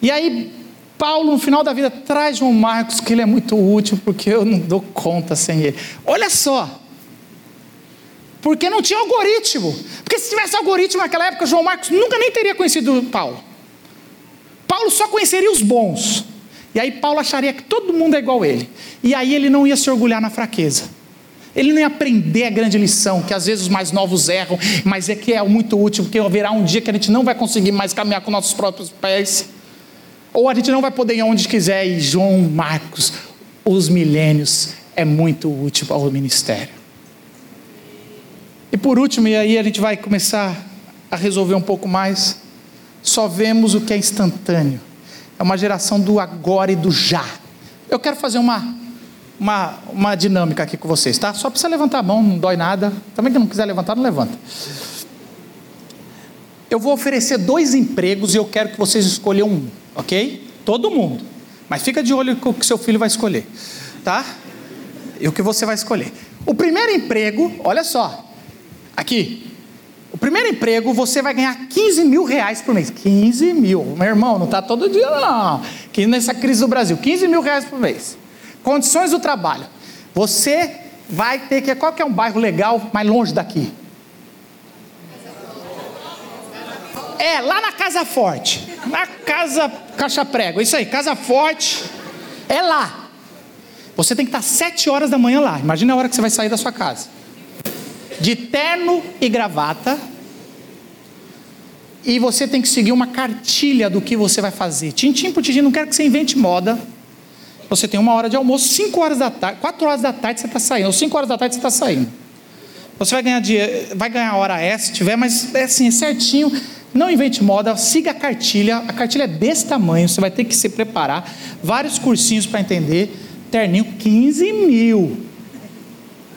E aí, Paulo, no final da vida, traz João Marcos, que ele é muito útil, porque eu não dou conta sem ele. Olha só. Porque não tinha algoritmo. Porque se tivesse algoritmo naquela época, João Marcos nunca nem teria conhecido Paulo. Paulo só conheceria os bons. E aí Paulo acharia que todo mundo é igual a ele. E aí ele não ia se orgulhar na fraqueza. Ele não ia aprender a grande lição, que às vezes os mais novos erram, mas é que é muito útil, porque haverá um dia que a gente não vai conseguir mais caminhar com nossos próprios pés. Ou a gente não vai poder ir onde quiser. E João Marcos, os milênios, é muito útil ao ministério. E por último, e aí a gente vai começar a resolver um pouco mais, só vemos o que é instantâneo. É uma geração do agora e do já. Eu quero fazer uma uma, uma dinâmica aqui com vocês, tá? Só precisa levantar a mão, não dói nada. Também que não quiser levantar, não levanta. Eu vou oferecer dois empregos e eu quero que vocês escolham um, ok? Todo mundo. Mas fica de olho com o que seu filho vai escolher, tá? E o que você vai escolher. O primeiro emprego, olha só, aqui. O primeiro emprego você vai ganhar 15 mil reais por mês. 15 mil. Meu irmão, não está todo dia, não. Que nessa crise do Brasil, 15 mil reais por mês. Condições do trabalho. Você vai ter que. Qual que é um bairro legal mais longe daqui? É, lá na Casa Forte. Na Casa Caixa Prego. Isso aí, Casa Forte. É lá. Você tem que estar sete horas da manhã lá. Imagina a hora que você vai sair da sua casa. De terno e gravata. E você tem que seguir uma cartilha do que você vai fazer. Tintim por tintim, não quero que você invente moda Você tem uma hora de almoço, 5 horas da tarde, 4 horas da tarde você está saindo, ou 5 horas da tarde você está saindo. Você vai ganhar dia, vai ganhar hora essa se tiver, mas é assim, é certinho. Não invente moda, siga a cartilha. A cartilha é desse tamanho, você vai ter que se preparar. Vários cursinhos para entender. Terninho, 15 mil.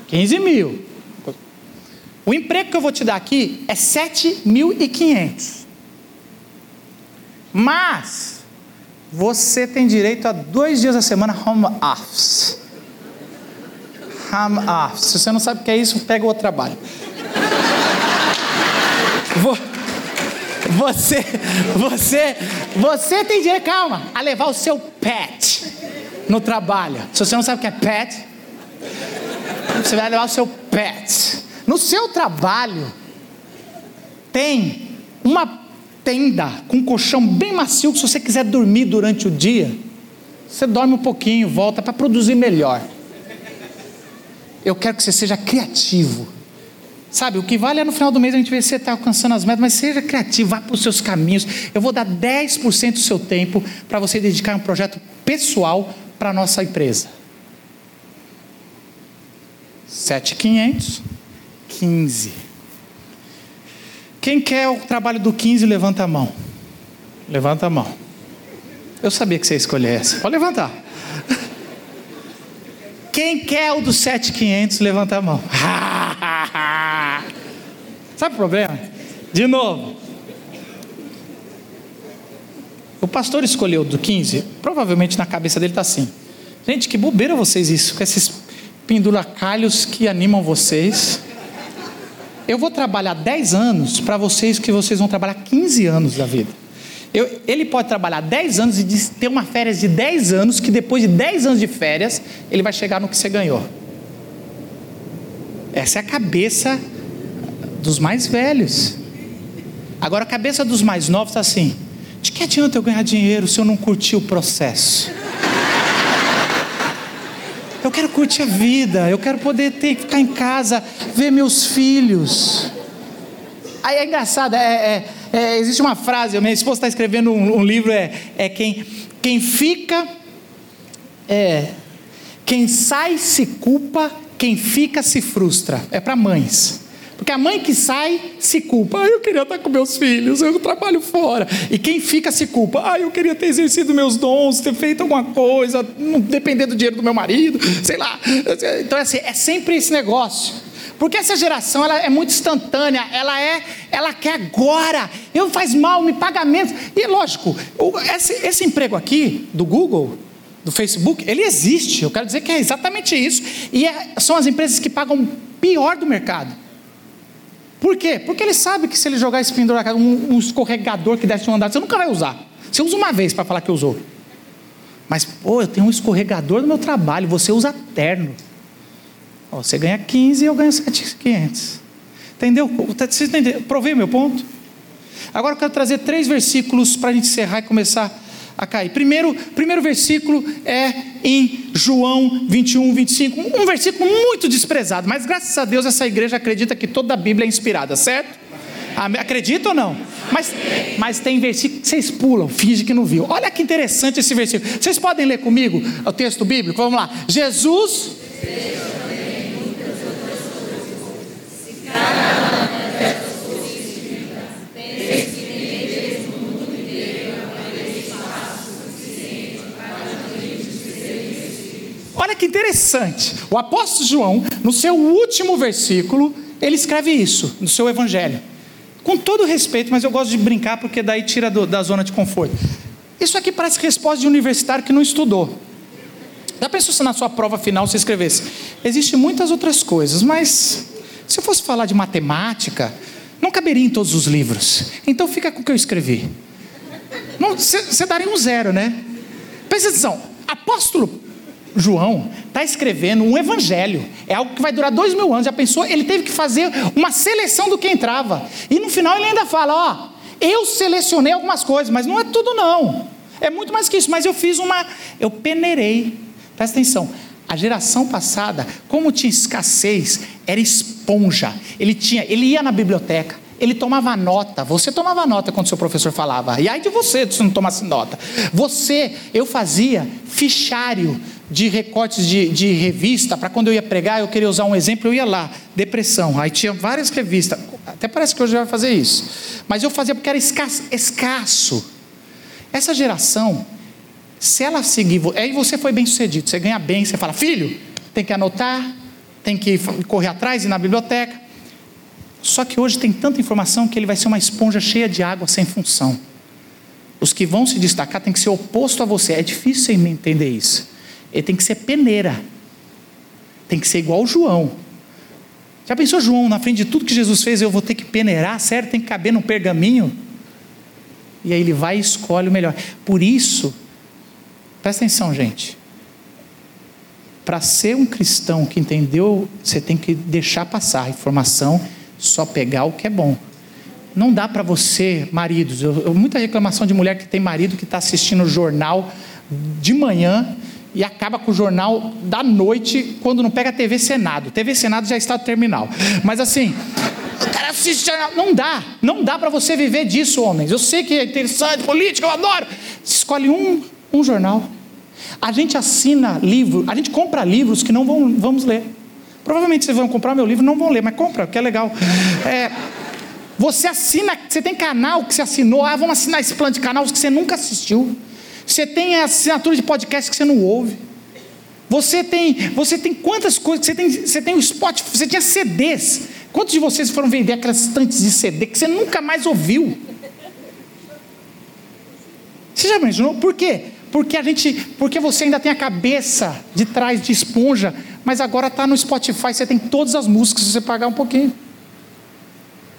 15 mil. O emprego que eu vou te dar aqui é 7.500. Mas você tem direito a dois dias da semana home office. Home office. Se você não sabe o que é isso, pega o outro trabalho. Você, você, você tem direito, calma, a levar o seu pet no trabalho. Se você não sabe o que é pet, você vai levar o seu pet. No seu trabalho, tem uma tenda com um colchão bem macio que se você quiser dormir durante o dia, você dorme um pouquinho, volta para produzir melhor. Eu quero que você seja criativo. Sabe, o que vale é no final do mês a gente ver se você está alcançando as metas, mas seja criativo, vá para os seus caminhos. Eu vou dar 10% do seu tempo para você dedicar um projeto pessoal para a nossa empresa. 7,500, 15. Quem quer o trabalho do 15, levanta a mão. Levanta a mão. Eu sabia que você ia escolher essa. Pode levantar. Quem quer o do 7,500, levanta a mão. Sabe o problema? De novo. O pastor escolheu do 15, provavelmente na cabeça dele está assim. Gente, que bobeira vocês isso, com esses penduracalhos que animam vocês. Eu vou trabalhar 10 anos para vocês que vocês vão trabalhar 15 anos da vida. Eu, ele pode trabalhar 10 anos e ter uma férias de 10 anos, que depois de 10 anos de férias, ele vai chegar no que você ganhou. Essa é a cabeça dos mais velhos. Agora, a cabeça dos mais novos está assim: de que adianta eu ganhar dinheiro se eu não curtir o processo? Eu quero curtir a vida, eu quero poder ter ficar em casa, ver meus filhos. Aí é engraçado, é, é, é, existe uma frase, minha esposa está escrevendo um, um, livro, é, é quem, quem fica, é, quem sai se culpa, quem fica se frustra. É para mães. Porque a mãe que sai se culpa. Ah, eu queria estar com meus filhos, eu trabalho fora. E quem fica se culpa. Ah, eu queria ter exercido meus dons, ter feito alguma coisa, não depender do dinheiro do meu marido, sei lá. Então, assim, é sempre esse negócio. Porque essa geração ela é muito instantânea, ela é, ela quer agora. Eu faz mal, me paga menos. E lógico, esse, esse emprego aqui do Google, do Facebook, ele existe. Eu quero dizer que é exatamente isso. E é, são as empresas que pagam pior do mercado. Por quê? Porque ele sabe que se ele jogar esse penduracado, um, um escorregador que desce um andar, você nunca vai usar. Você usa uma vez para falar que usou. Mas, pô, eu tenho um escorregador no meu trabalho, você usa terno. Ó, você ganha 15 e eu ganho 7,500. Entendeu? Você entendeu? Provei meu ponto? Agora eu quero trazer três versículos para a gente encerrar e começar a cair. Primeiro, primeiro versículo é em João 21, 25, um versículo muito desprezado, mas graças a Deus essa igreja acredita que toda a Bíblia é inspirada, certo? Acredita ou não? Mas, mas tem versículo que vocês pulam, finge que não viu. Olha que interessante esse versículo. Vocês podem ler comigo o texto bíblico? Vamos lá. Jesus. Olha que interessante. O apóstolo João, no seu último versículo, ele escreve isso, no seu evangelho. Com todo respeito, mas eu gosto de brincar porque daí tira do, da zona de conforto. Isso aqui parece resposta de universitário que não estudou. Já pensou se na sua prova final você escrevesse? Existem muitas outras coisas, mas se eu fosse falar de matemática, não caberia em todos os livros. Então fica com o que eu escrevi. Você daria um zero, né? Presta atenção. Apóstolo João está escrevendo um evangelho. É algo que vai durar dois mil anos. Já pensou? Ele teve que fazer uma seleção do que entrava. E no final ele ainda fala: Ó, eu selecionei algumas coisas, mas não é tudo não. É muito mais que isso. Mas eu fiz uma. Eu peneirei. Presta atenção. A geração passada, como tinha escassez, era esponja. Ele tinha, ele ia na biblioteca, ele tomava nota. Você tomava nota quando seu professor falava. E aí de você, se não tomasse nota. Você, eu fazia fichário de recortes de, de revista, para quando eu ia pregar, eu queria usar um exemplo, eu ia lá, depressão. Aí tinha várias revistas. Até parece que hoje vai fazer isso. Mas eu fazia porque era escasso. escasso. Essa geração, se ela seguir. Aí você foi bem sucedido, você ganha bem, você fala, filho, tem que anotar, tem que correr atrás, ir na biblioteca. Só que hoje tem tanta informação que ele vai ser uma esponja cheia de água sem função. Os que vão se destacar têm que ser oposto a você. É difícil entender isso. Ele tem que ser peneira. Tem que ser igual o João. Já pensou, João, na frente de tudo que Jesus fez, eu vou ter que peneirar? Sério, tem que caber no pergaminho? E aí ele vai e escolhe o melhor. Por isso, presta atenção, gente. Para ser um cristão que entendeu, você tem que deixar passar a informação só pegar o que é bom. Não dá para você, maridos, eu, eu, muita reclamação de mulher que tem marido que está assistindo o jornal de manhã e acaba com o jornal da noite quando não pega a TV Senado. TV Senado já está no terminal. Mas assim, o cara assiste Não dá, não dá para você viver disso, homens. Eu sei que é interessante, política, eu adoro. Você escolhe um, um jornal. A gente assina livro, a gente compra livros que não vão, vamos ler. Provavelmente vocês vão comprar meu livro, não vão ler, mas compra, que é legal. É, você assina, você tem canal que você assinou, ah, vamos assinar esse plano de canal que você nunca assistiu. Você tem assinatura de podcast que você não ouve. Você tem, você tem quantas coisas, você tem, você tem o Spotify, você tinha CDs. Quantos de vocês foram vender aquelas estantes de CD que você nunca mais ouviu? Você já imaginou? Por quê? Porque a gente, porque você ainda tem a cabeça de trás de esponja mas agora está no Spotify, você tem todas as músicas se você pagar um pouquinho.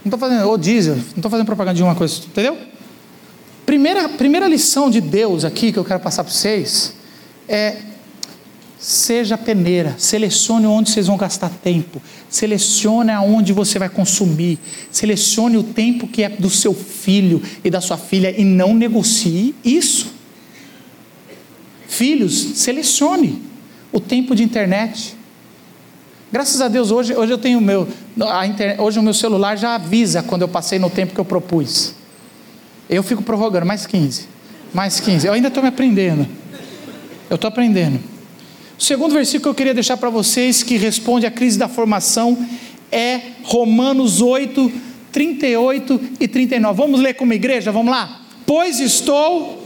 Não estou fazendo, ô diesel, não estou fazendo propaganda de uma coisa, entendeu? Primeira, primeira lição de Deus aqui que eu quero passar para vocês é seja peneira, selecione onde vocês vão gastar tempo, selecione aonde você vai consumir, selecione o tempo que é do seu filho e da sua filha e não negocie isso. Filhos, selecione o tempo de internet. Graças a Deus, hoje, hoje eu tenho meu. Hoje o meu celular já avisa quando eu passei no tempo que eu propus. Eu fico prorrogando, mais 15. Mais 15. Eu ainda estou me aprendendo. Eu estou aprendendo. O segundo versículo que eu queria deixar para vocês, que responde à crise da formação, é Romanos 8, 38 e 39. Vamos ler como igreja? Vamos lá? Pois estou.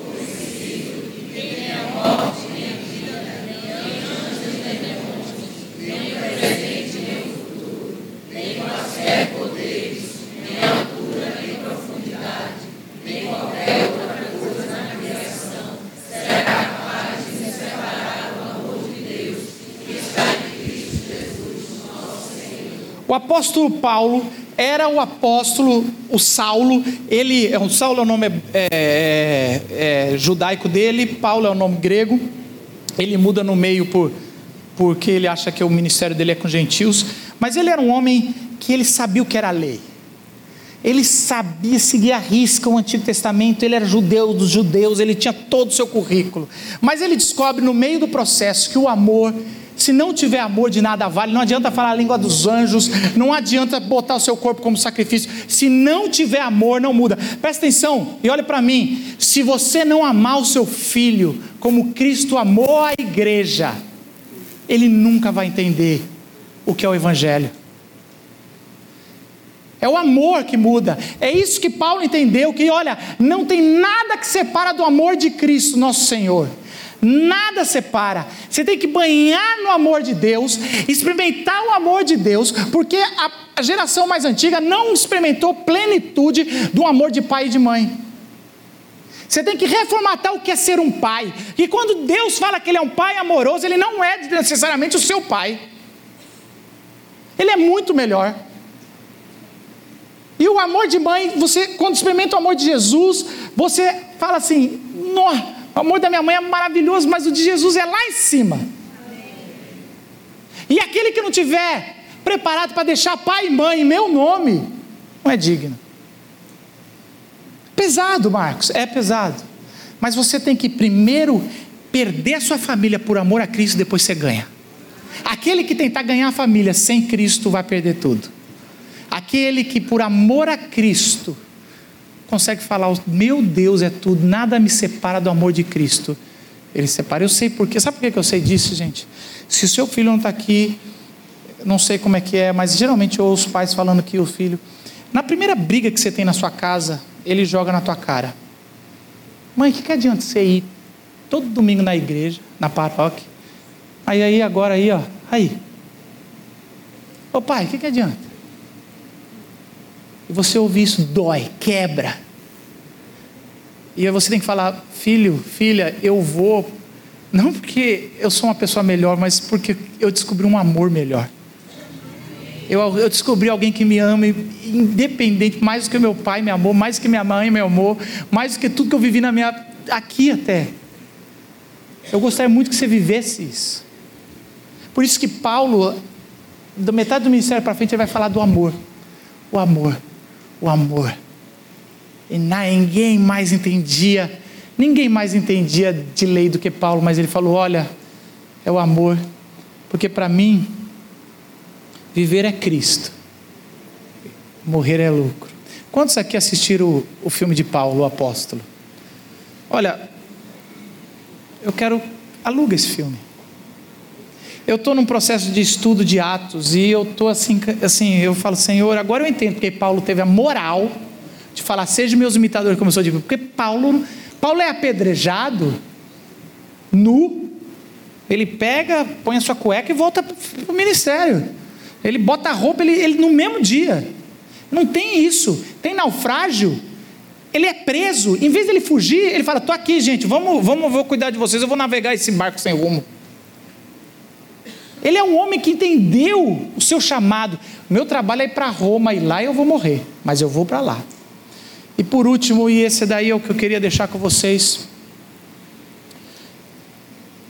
O apóstolo Paulo era o apóstolo, o Saulo, ele, é um Saulo é o nome é, é, é, judaico dele, Paulo é o nome grego, ele muda no meio por, porque ele acha que o ministério dele é com gentios, mas ele era um homem que ele sabia o que era a lei, ele sabia seguir a risca o Antigo Testamento, ele era judeu dos judeus, ele tinha todo o seu currículo, mas ele descobre no meio do processo que o amor se não tiver amor, de nada vale. Não adianta falar a língua dos anjos, não adianta botar o seu corpo como sacrifício. Se não tiver amor, não muda. Presta atenção e olhe para mim. Se você não amar o seu filho como Cristo amou a igreja, ele nunca vai entender o que é o Evangelho. É o amor que muda. É isso que Paulo entendeu: que olha, não tem nada que separa do amor de Cristo, nosso Senhor. Nada separa. Você tem que banhar no amor de Deus, experimentar o amor de Deus, porque a geração mais antiga não experimentou plenitude do amor de pai e de mãe. Você tem que reformatar o que é ser um pai. E quando Deus fala que Ele é um pai amoroso, Ele não é necessariamente o seu pai. Ele é muito melhor. E o amor de mãe, você, quando experimenta o amor de Jesus, você fala assim: Nossa o amor da minha mãe é maravilhoso, mas o de Jesus é lá em cima. E aquele que não tiver preparado para deixar pai e mãe em meu nome, não é digno. Pesado, Marcos, é pesado. Mas você tem que primeiro perder a sua família por amor a Cristo, depois você ganha. Aquele que tentar ganhar a família sem Cristo vai perder tudo. Aquele que, por amor a Cristo, consegue falar: Meu Deus é tudo, nada me separa do amor de Cristo. Ele separa. Eu sei porque. Sabe por que eu sei disso, gente? Se o seu filho não está aqui, não sei como é que é, mas geralmente eu ouço pais falando que o filho. Na primeira briga que você tem na sua casa, ele joga na tua cara. Mãe, o que, que adianta você ir todo domingo na igreja, na paróquia? Aí, aí, agora aí, ó. Aí. Ô pai, o que, que adianta? E você ouvir isso dói, quebra. E aí você tem que falar, filho, filha, eu vou. Não porque eu sou uma pessoa melhor, mas porque eu descobri um amor melhor. Eu, eu, descobri alguém que me ama, independente, mais do que meu pai me amou, mais do que minha mãe me amou, mais do que tudo que eu vivi na minha. aqui até. Eu gostaria muito que você vivesse isso. Por isso que Paulo, da metade do ministério para frente, ele vai falar do amor. O amor. O amor. E ninguém mais entendia, ninguém mais entendia de lei do que Paulo, mas ele falou: olha, é o amor. Porque para mim, Viver é Cristo, morrer é lucro. Quantos aqui assistiram o, o filme de Paulo, o apóstolo? Olha, eu quero. Aluga esse filme. Eu estou num processo de estudo de Atos e eu estou assim, assim, eu falo, Senhor, agora eu entendo porque Paulo teve a moral de falar, seja meus imitadores, como eu sou de porque Paulo, Paulo é apedrejado nu, ele pega, põe a sua cueca e volta para o ministério. Ele bota a roupa ele, ele no mesmo dia. Não tem isso. Tem naufrágio. Ele é preso. Em vez dele fugir, ele fala: "Tô aqui, gente. Vamos, vamos, vou cuidar de vocês. Eu vou navegar esse barco sem rumo." Ele é um homem que entendeu o seu chamado. Meu trabalho é ir para Roma e lá eu vou morrer, mas eu vou para lá. E por último, e esse daí é o que eu queria deixar com vocês.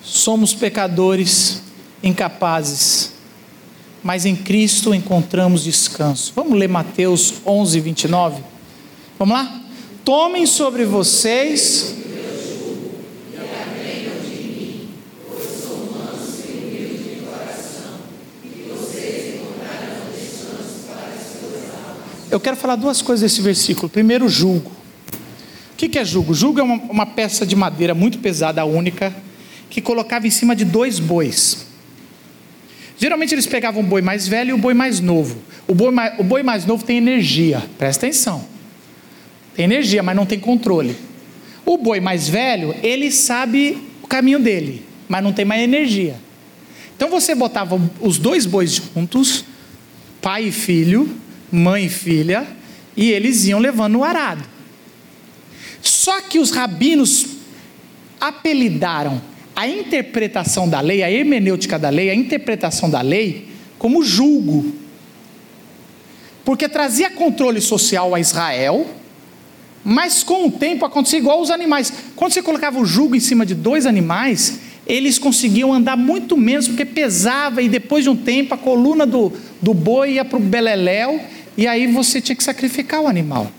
Somos pecadores incapazes mas em Cristo encontramos descanso. Vamos ler Mateus 11, 29? Vamos lá? Tomem sobre vocês. Eu quero falar duas coisas desse versículo. Primeiro, julgo. O que é julgo? Julgo é uma, uma peça de madeira muito pesada, única, que colocava em cima de dois bois. Geralmente eles pegavam o boi mais velho e o boi mais novo. O boi mais, o boi mais novo tem energia, presta atenção. Tem energia, mas não tem controle. O boi mais velho, ele sabe o caminho dele, mas não tem mais energia. Então você botava os dois bois juntos, pai e filho, mãe e filha, e eles iam levando o arado. Só que os rabinos apelidaram a interpretação da lei, a hermenêutica da lei, a interpretação da lei, como julgo. Porque trazia controle social a Israel, mas com o tempo acontecia igual aos animais. Quando você colocava o jugo em cima de dois animais, eles conseguiam andar muito menos, porque pesava, e depois de um tempo a coluna do, do boi ia para o beleléu, e aí você tinha que sacrificar o animal.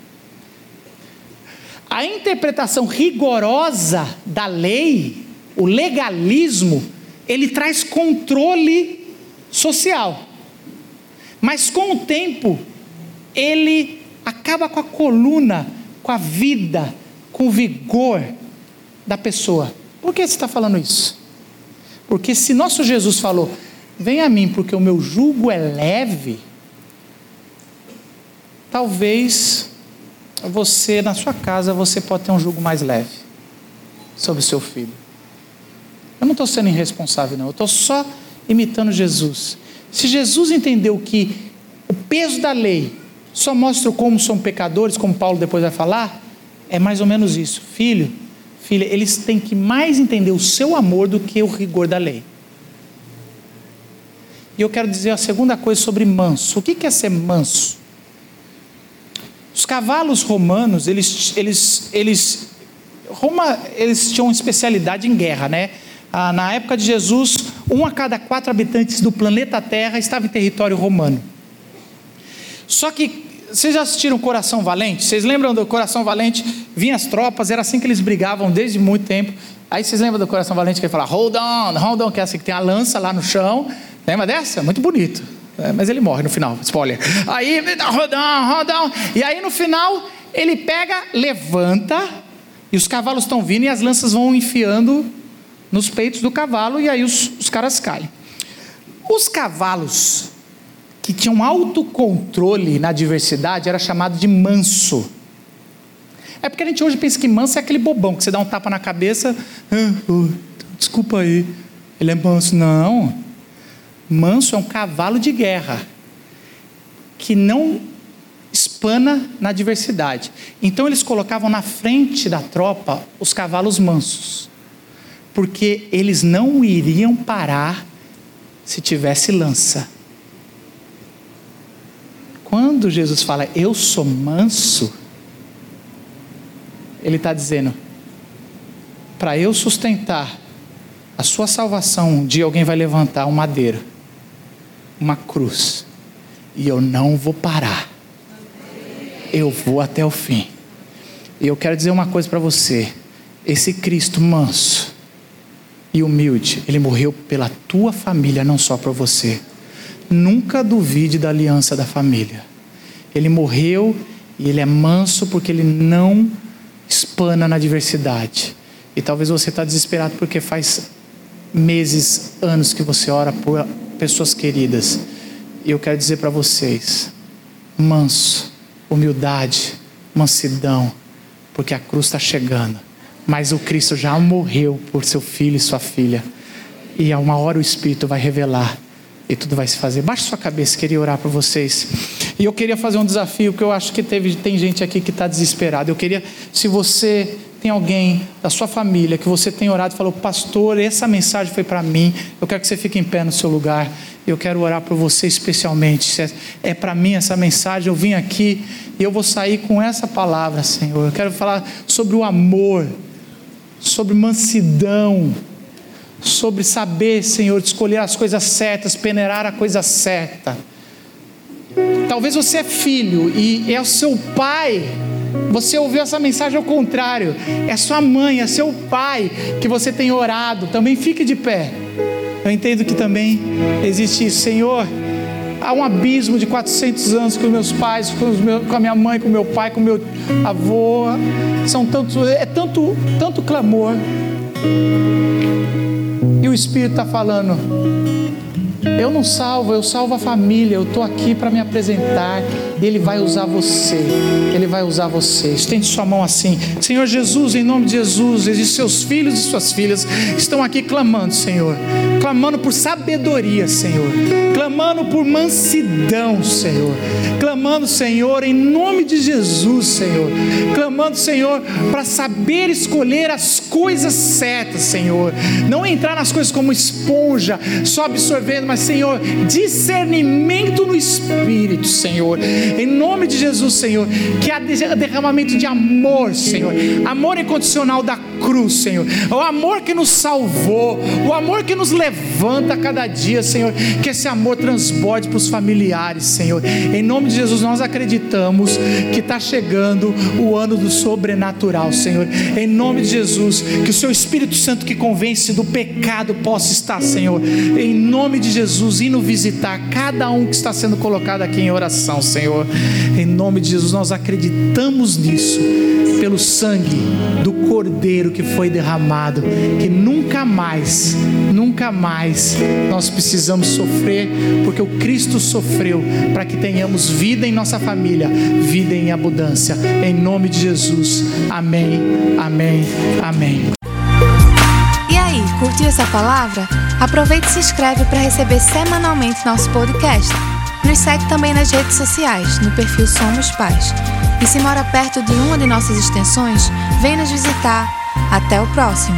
A interpretação rigorosa da lei o legalismo, ele traz controle social. Mas com o tempo, ele acaba com a coluna, com a vida, com o vigor da pessoa. Por que você está falando isso? Porque se nosso Jesus falou, vem a mim porque o meu jugo é leve, talvez você, na sua casa, você pode ter um jugo mais leve sobre o seu filho. Eu não estou sendo irresponsável, não. Eu estou só imitando Jesus. Se Jesus entendeu que o peso da lei só mostra como são pecadores, como Paulo depois vai falar, é mais ou menos isso. Filho, filha, eles têm que mais entender o seu amor do que o rigor da lei. E eu quero dizer a segunda coisa sobre manso. O que é ser manso? Os cavalos romanos, eles, eles, eles, Roma, eles tinham especialidade em guerra, né? ah, na época de Jesus, um a cada quatro habitantes do planeta Terra estava em território romano. Só que vocês já assistiram Coração Valente? Vocês lembram do Coração Valente? Vinham as tropas, era assim que eles brigavam desde muito tempo. Aí vocês lembram do Coração Valente que ele fala, hold on, hold on, que é assim que tem a lança lá no chão. Lembra dessa? Muito bonito. É, mas ele morre no final, spoiler. Aí, rodão, rodão. E aí no final, ele pega, levanta, e os cavalos estão vindo e as lanças vão enfiando nos peitos do cavalo, e aí os, os caras caem. Os cavalos que tinham autocontrole na diversidade era chamado de manso. É porque a gente hoje pensa que manso é aquele bobão que você dá um tapa na cabeça, ah, oh, desculpa aí, ele é manso. Não. Manso é um cavalo de guerra que não espana na diversidade. Então eles colocavam na frente da tropa os cavalos mansos, porque eles não iriam parar se tivesse lança. Quando Jesus fala, eu sou manso, Ele está dizendo, para eu sustentar a sua salvação, um dia alguém vai levantar um madeiro, uma cruz, e eu não vou parar, eu vou até o fim. E eu quero dizer uma coisa para você: esse Cristo manso e humilde, ele morreu pela tua família, não só por você. Nunca duvide da aliança da família. Ele morreu e ele é manso porque ele não espana na diversidade. E talvez você está desesperado porque faz meses, anos que você ora por pessoas queridas. E eu quero dizer para vocês: manso, humildade, mansidão, porque a cruz está chegando. Mas o Cristo já morreu por seu filho e sua filha. E a uma hora o Espírito vai revelar e tudo vai se fazer. Baixe sua cabeça, queria orar por vocês. E eu queria fazer um desafio, que eu acho que teve, tem gente aqui que está desesperado. Eu queria, se você tem alguém da sua família que você tem orado e falou, pastor, essa mensagem foi para mim, eu quero que você fique em pé no seu lugar. Eu quero orar por você especialmente. É, é para mim essa mensagem. Eu vim aqui e eu vou sair com essa palavra, Senhor. Eu quero falar sobre o amor, sobre mansidão sobre saber, Senhor, escolher as coisas certas, peneirar a coisa certa. Talvez você é filho e é o seu pai. Você ouviu essa mensagem ao contrário. É sua mãe, é seu pai que você tem orado. Também fique de pé. Eu entendo que também existe isso. Senhor, há um abismo de 400 anos com meus pais, com, meus, com a minha mãe, com meu pai, com meu avô. São tantos, é tanto, tanto clamor. Espírito está falando: eu não salvo, eu salvo a família. Eu estou aqui para me apresentar. Ele vai usar você. Ele vai usar você. Estende sua mão assim. Senhor Jesus, em nome de Jesus, e seus filhos e suas filhas estão aqui clamando, Senhor. Clamando por sabedoria, Senhor. Clamando por mansidão, Senhor. Clamando, Senhor, em nome de Jesus, Senhor. Clamando, Senhor, para saber escolher as coisas certas, Senhor. Não entrar nas coisas como esponja, só absorvendo, mas Senhor, discernimento no Espírito, Senhor. Em nome de Jesus, Senhor, que há derramamento de amor, Senhor. Amor incondicional da cruz, Senhor. O amor que nos salvou, o amor que nos levanta a cada dia, Senhor. Que esse amor transborde para os familiares, Senhor. Em nome de Jesus, nós acreditamos que está chegando o ano do sobrenatural, Senhor. Em nome de Jesus, que o Seu Espírito Santo que convence do pecado possa estar, Senhor. Em nome de Jesus indo visitar cada um que está sendo colocado aqui em oração, Senhor. Em nome de Jesus, nós acreditamos nisso, pelo sangue do Cordeiro que foi derramado, que nunca mais, nunca mais nós precisamos sofrer, porque o Cristo sofreu para que tenhamos vida em nossa família, vida em abundância. Em nome de Jesus. Amém. Amém. Amém. Curtiu essa palavra? Aproveite e se inscreve para receber semanalmente nosso podcast. Nos segue também nas redes sociais, no perfil Somos Pais. E se mora perto de uma de nossas extensões, vem nos visitar. Até o próximo!